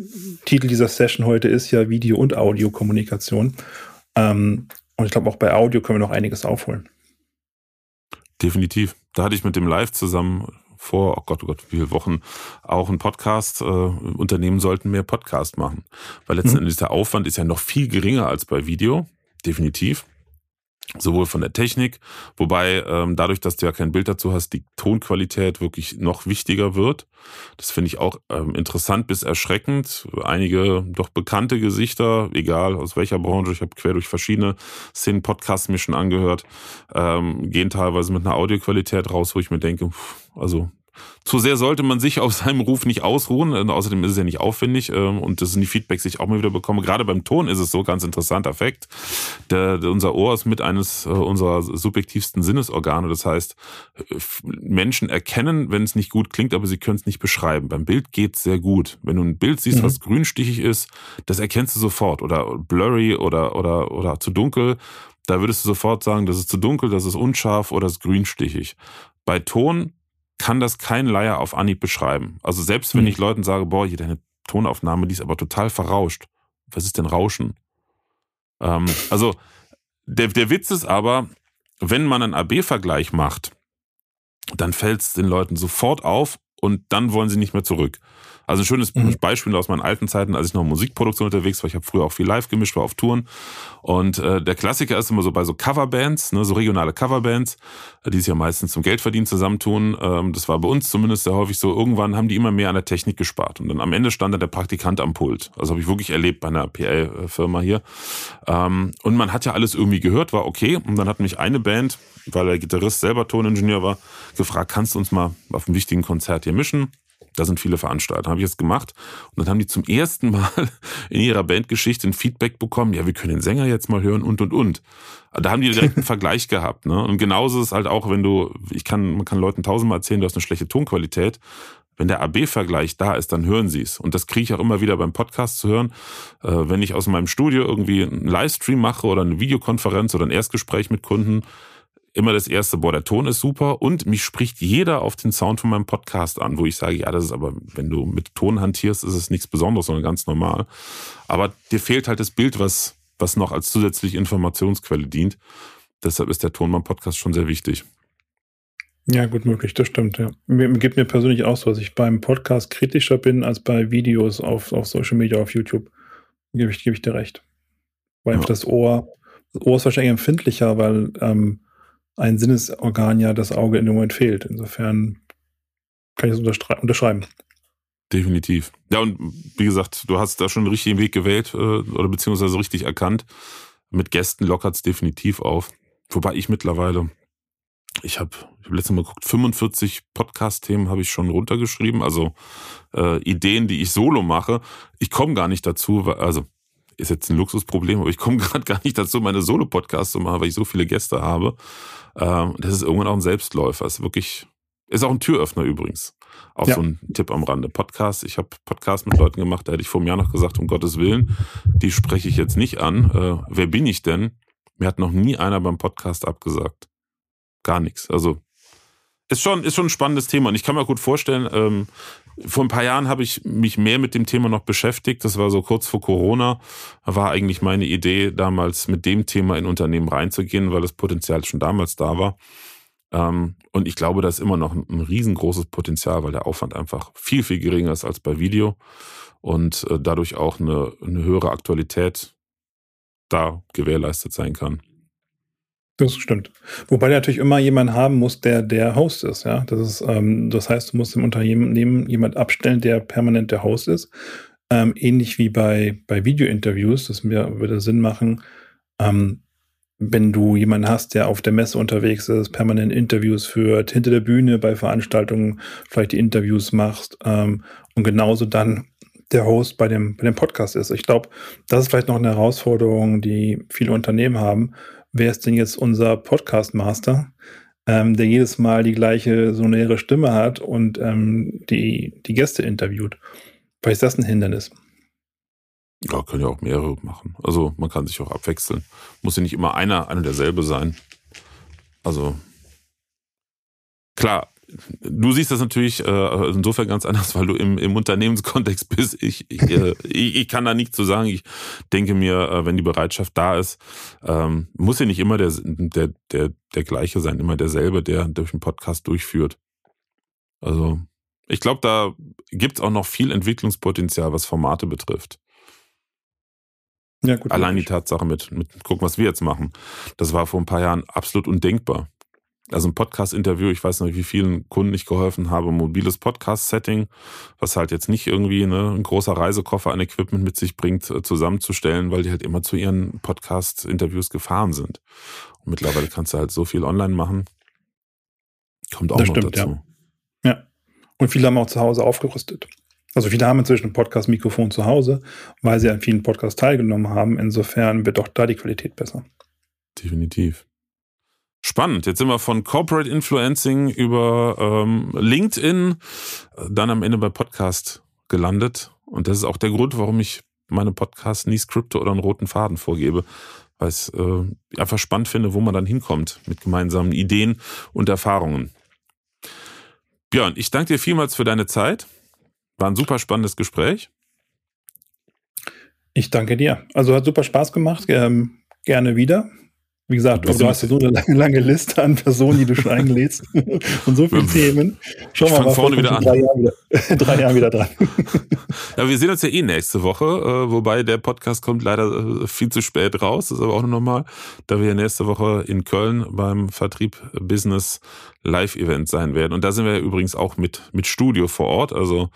Titel dieser Session heute ist ja Video- und Audiokommunikation. Ähm, und ich glaube, auch bei Audio können wir noch einiges aufholen. Definitiv. Da hatte ich mit dem Live zusammen vor, oh Gott, oh Gott, wie viele Wochen auch einen Podcast. Äh, Unternehmen sollten mehr Podcast machen. Weil letzten mhm. Endes der Aufwand ist ja noch viel geringer als bei Video. Definitiv sowohl von der Technik, wobei ähm, dadurch, dass du ja kein Bild dazu hast, die Tonqualität wirklich noch wichtiger wird. Das finde ich auch ähm, interessant bis erschreckend. Einige doch bekannte Gesichter, egal aus welcher Branche, ich habe quer durch verschiedene Szenen Podcasts mir schon angehört, ähm, gehen teilweise mit einer Audioqualität raus, wo ich mir denke, pff, also zu sehr sollte man sich auf seinem Ruf nicht ausruhen. Und außerdem ist es ja nicht aufwendig ähm, und das sind die Feedbacks, die ich auch mal wieder bekomme. Gerade beim Ton ist es so ganz interessanter der, unser Ohr ist mit eines äh, unserer subjektivsten Sinnesorgane. Das heißt, Menschen erkennen, wenn es nicht gut klingt, aber sie können es nicht beschreiben. Beim Bild geht es sehr gut. Wenn du ein Bild siehst, mhm. was grünstichig ist, das erkennst du sofort. Oder blurry oder, oder, oder zu dunkel. Da würdest du sofort sagen, das ist zu dunkel, das ist unscharf oder das ist grünstichig. Bei Ton kann das kein Leier auf Anhieb beschreiben. Also selbst wenn mhm. ich Leuten sage, boah, hier deine Tonaufnahme, die ist aber total verrauscht. Was ist denn Rauschen? Ähm, also der, der Witz ist aber, wenn man einen AB-Vergleich macht, dann fällt es den Leuten sofort auf und dann wollen sie nicht mehr zurück. Also ein schönes mhm. Beispiel aus meinen alten Zeiten, als ich noch in Musikproduktion unterwegs war. Ich habe früher auch viel live gemischt, war auf Touren. Und äh, der Klassiker ist immer so bei so Coverbands, ne, so regionale Coverbands, die sich ja meistens zum Geldverdienen zusammentun. Ähm, das war bei uns zumindest sehr häufig so. Irgendwann haben die immer mehr an der Technik gespart. Und dann am Ende stand dann der Praktikant am Pult. Also habe ich wirklich erlebt bei einer PL-Firma hier. Ähm, und man hat ja alles irgendwie gehört, war okay. Und dann hat mich eine Band, weil der Gitarrist selber Toningenieur war, gefragt, kannst du uns mal auf einem wichtigen Konzert hier mischen? Da sind viele Veranstalter. Habe ich es gemacht. Und dann haben die zum ersten Mal in ihrer Bandgeschichte ein Feedback bekommen, ja, wir können den Sänger jetzt mal hören und und und. Da haben die direkt einen Vergleich gehabt. Ne? Und genauso ist es halt auch, wenn du, ich kann, man kann Leuten tausendmal erzählen, du hast eine schlechte Tonqualität. Wenn der AB-Vergleich da ist, dann hören sie es. Und das kriege ich auch immer wieder beim Podcast zu hören. Äh, wenn ich aus meinem Studio irgendwie einen Livestream mache oder eine Videokonferenz oder ein Erstgespräch mit Kunden, immer das erste, boah, der Ton ist super und mich spricht jeder auf den Sound von meinem Podcast an, wo ich sage, ja, das ist aber, wenn du mit Ton hantierst, ist es nichts Besonderes, sondern ganz normal. Aber dir fehlt halt das Bild, was, was noch als zusätzliche Informationsquelle dient. Deshalb ist der Ton beim Podcast schon sehr wichtig. Ja, gut möglich, das stimmt, ja. Mir geht mir persönlich auch so, dass ich beim Podcast kritischer bin als bei Videos auf, auf Social Media, auf YouTube. Gebe ich, gebe ich dir recht. Weil ja. das Ohr, das Ohr ist wahrscheinlich empfindlicher, weil ähm, ein Sinnesorgan ja das Auge in dem Moment fehlt. Insofern kann ich das unterschreiben. Definitiv. Ja, und wie gesagt, du hast da schon den richtigen Weg gewählt äh, oder beziehungsweise richtig erkannt. Mit Gästen lockert es definitiv auf. Wobei ich mittlerweile, ich habe ich hab letztes Mal geguckt, 45 Podcast-Themen habe ich schon runtergeschrieben, also äh, Ideen, die ich solo mache. Ich komme gar nicht dazu, also ist jetzt ein Luxusproblem, aber ich komme gerade gar nicht dazu, meine Solo-Podcasts zu machen, weil ich so viele Gäste habe. Ähm, das ist irgendwann auch ein Selbstläufer. Ist wirklich, ist auch ein Türöffner übrigens. Auch ja. so ein Tipp am Rande. Podcast. Ich habe Podcasts mit Leuten gemacht, da hätte ich vor einem Jahr noch gesagt, um Gottes Willen, die spreche ich jetzt nicht an. Äh, wer bin ich denn? Mir hat noch nie einer beim Podcast abgesagt. Gar nichts. Also ist schon, ist schon ein spannendes Thema. Und ich kann mir gut vorstellen, ähm, vor ein paar Jahren habe ich mich mehr mit dem Thema noch beschäftigt. Das war so kurz vor Corona. War eigentlich meine Idee, damals mit dem Thema in Unternehmen reinzugehen, weil das Potenzial schon damals da war. Ähm, und ich glaube, da ist immer noch ein riesengroßes Potenzial, weil der Aufwand einfach viel, viel geringer ist als bei Video und äh, dadurch auch eine, eine höhere Aktualität da gewährleistet sein kann. Das stimmt. Wobei du natürlich immer jemanden haben muss, der der Host ist, ja. Das ist, ähm, das heißt, du musst im Unternehmen jemand abstellen, der permanent der Host ist. Ähm, ähnlich wie bei, bei Video-Interviews, das mir würde Sinn machen, ähm, wenn du jemanden hast, der auf der Messe unterwegs ist, permanent Interviews führt, hinter der Bühne bei Veranstaltungen vielleicht die Interviews machst ähm, und genauso dann der Host bei dem, bei dem Podcast ist. Ich glaube, das ist vielleicht noch eine Herausforderung, die viele Unternehmen haben, wer ist denn jetzt unser Podcast-Master, ähm, der jedes Mal die gleiche sonäre Stimme hat und ähm, die, die Gäste interviewt. Weil ist das ein Hindernis? Ja, können ja auch mehrere machen. Also man kann sich auch abwechseln. Muss ja nicht immer einer, einer derselbe sein. Also klar, du siehst das natürlich äh, insofern ganz anders, weil du im, im Unternehmenskontext bist. Ich, ich, äh, ich, ich kann da nichts zu sagen. Ich denke mir, äh, wenn die Bereitschaft da ist, ähm, muss ja nicht immer der, der, der, der gleiche sein, immer derselbe, der durch den Podcast durchführt. Also ich glaube, da gibt's auch noch viel Entwicklungspotenzial, was Formate betrifft. Ja, gut, Allein die Tatsache mit, mit gucken, was wir jetzt machen. Das war vor ein paar Jahren absolut undenkbar also ein Podcast-Interview, ich weiß noch, wie vielen Kunden ich geholfen habe, mobiles Podcast-Setting, was halt jetzt nicht irgendwie ne, ein großer Reisekoffer an Equipment mit sich bringt, äh, zusammenzustellen, weil die halt immer zu ihren Podcast-Interviews gefahren sind. Und mittlerweile kannst du halt so viel online machen. Kommt auch das noch stimmt, dazu. Ja. ja. Und viele haben auch zu Hause aufgerüstet. Also viele haben inzwischen ein Podcast-Mikrofon zu Hause, weil sie an vielen Podcasts teilgenommen haben. Insofern wird auch da die Qualität besser. Definitiv. Spannend. Jetzt sind wir von Corporate Influencing über ähm, LinkedIn dann am Ende bei Podcast gelandet. Und das ist auch der Grund, warum ich meine Podcasts nie Skripte oder einen roten Faden vorgebe, weil ich es äh, einfach spannend finde, wo man dann hinkommt mit gemeinsamen Ideen und Erfahrungen. Björn, ich danke dir vielmals für deine Zeit. War ein super spannendes Gespräch. Ich danke dir. Also hat super Spaß gemacht. Ähm, gerne wieder. Wie gesagt, du, hast ja so eine lange, lange, Liste an Personen, die du schon einlädst und so viele Themen. Schauen wir mal, vorne wieder an. Drei Jahre wieder, drei Jahre wieder dran. Ja, wir sehen uns ja eh nächste Woche, äh, wobei der Podcast kommt leider äh, viel zu spät raus, das ist aber auch normal, da wir nächste Woche in Köln beim Vertrieb Business Live-Event sein werden. Und da sind wir übrigens auch mit, mit Studio vor Ort. Also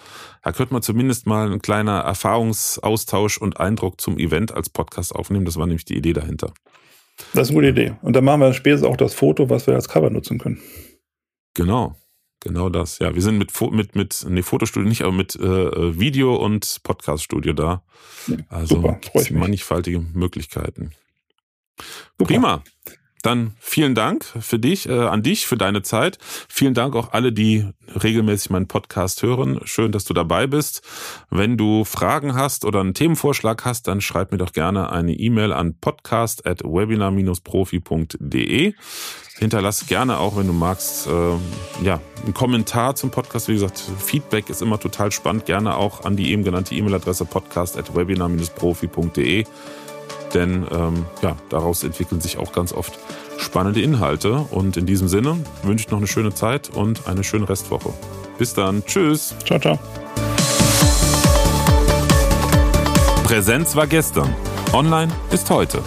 da könnte man zumindest mal ein kleiner Erfahrungsaustausch und Eindruck zum Event als Podcast aufnehmen. Das war nämlich die Idee dahinter. Das ist eine gute Idee. Und dann machen wir später auch das Foto, was wir als Cover nutzen können. Genau. Genau das. Ja, wir sind mit, mit, mit nee, Fotostudio nicht, aber mit äh, Video- und Podcaststudio da. Also Super, mannigfaltige Möglichkeiten. Super. Prima. Dann vielen Dank für dich, äh, an dich, für deine Zeit. Vielen Dank auch alle, die regelmäßig meinen Podcast hören. Schön, dass du dabei bist. Wenn du Fragen hast oder einen Themenvorschlag hast, dann schreib mir doch gerne eine E-Mail an podcast.webinar-profi.de. Hinterlass gerne auch, wenn du magst, äh, ja, einen Kommentar zum Podcast. Wie gesagt, Feedback ist immer total spannend. Gerne auch an die eben genannte E-Mail-Adresse podcast.webinar-profi.de denn ähm, ja, daraus entwickeln sich auch ganz oft spannende Inhalte. Und in diesem Sinne wünsche ich noch eine schöne Zeit und eine schöne Restwoche. Bis dann. Tschüss. Ciao, ciao. Präsenz war gestern. Online ist heute.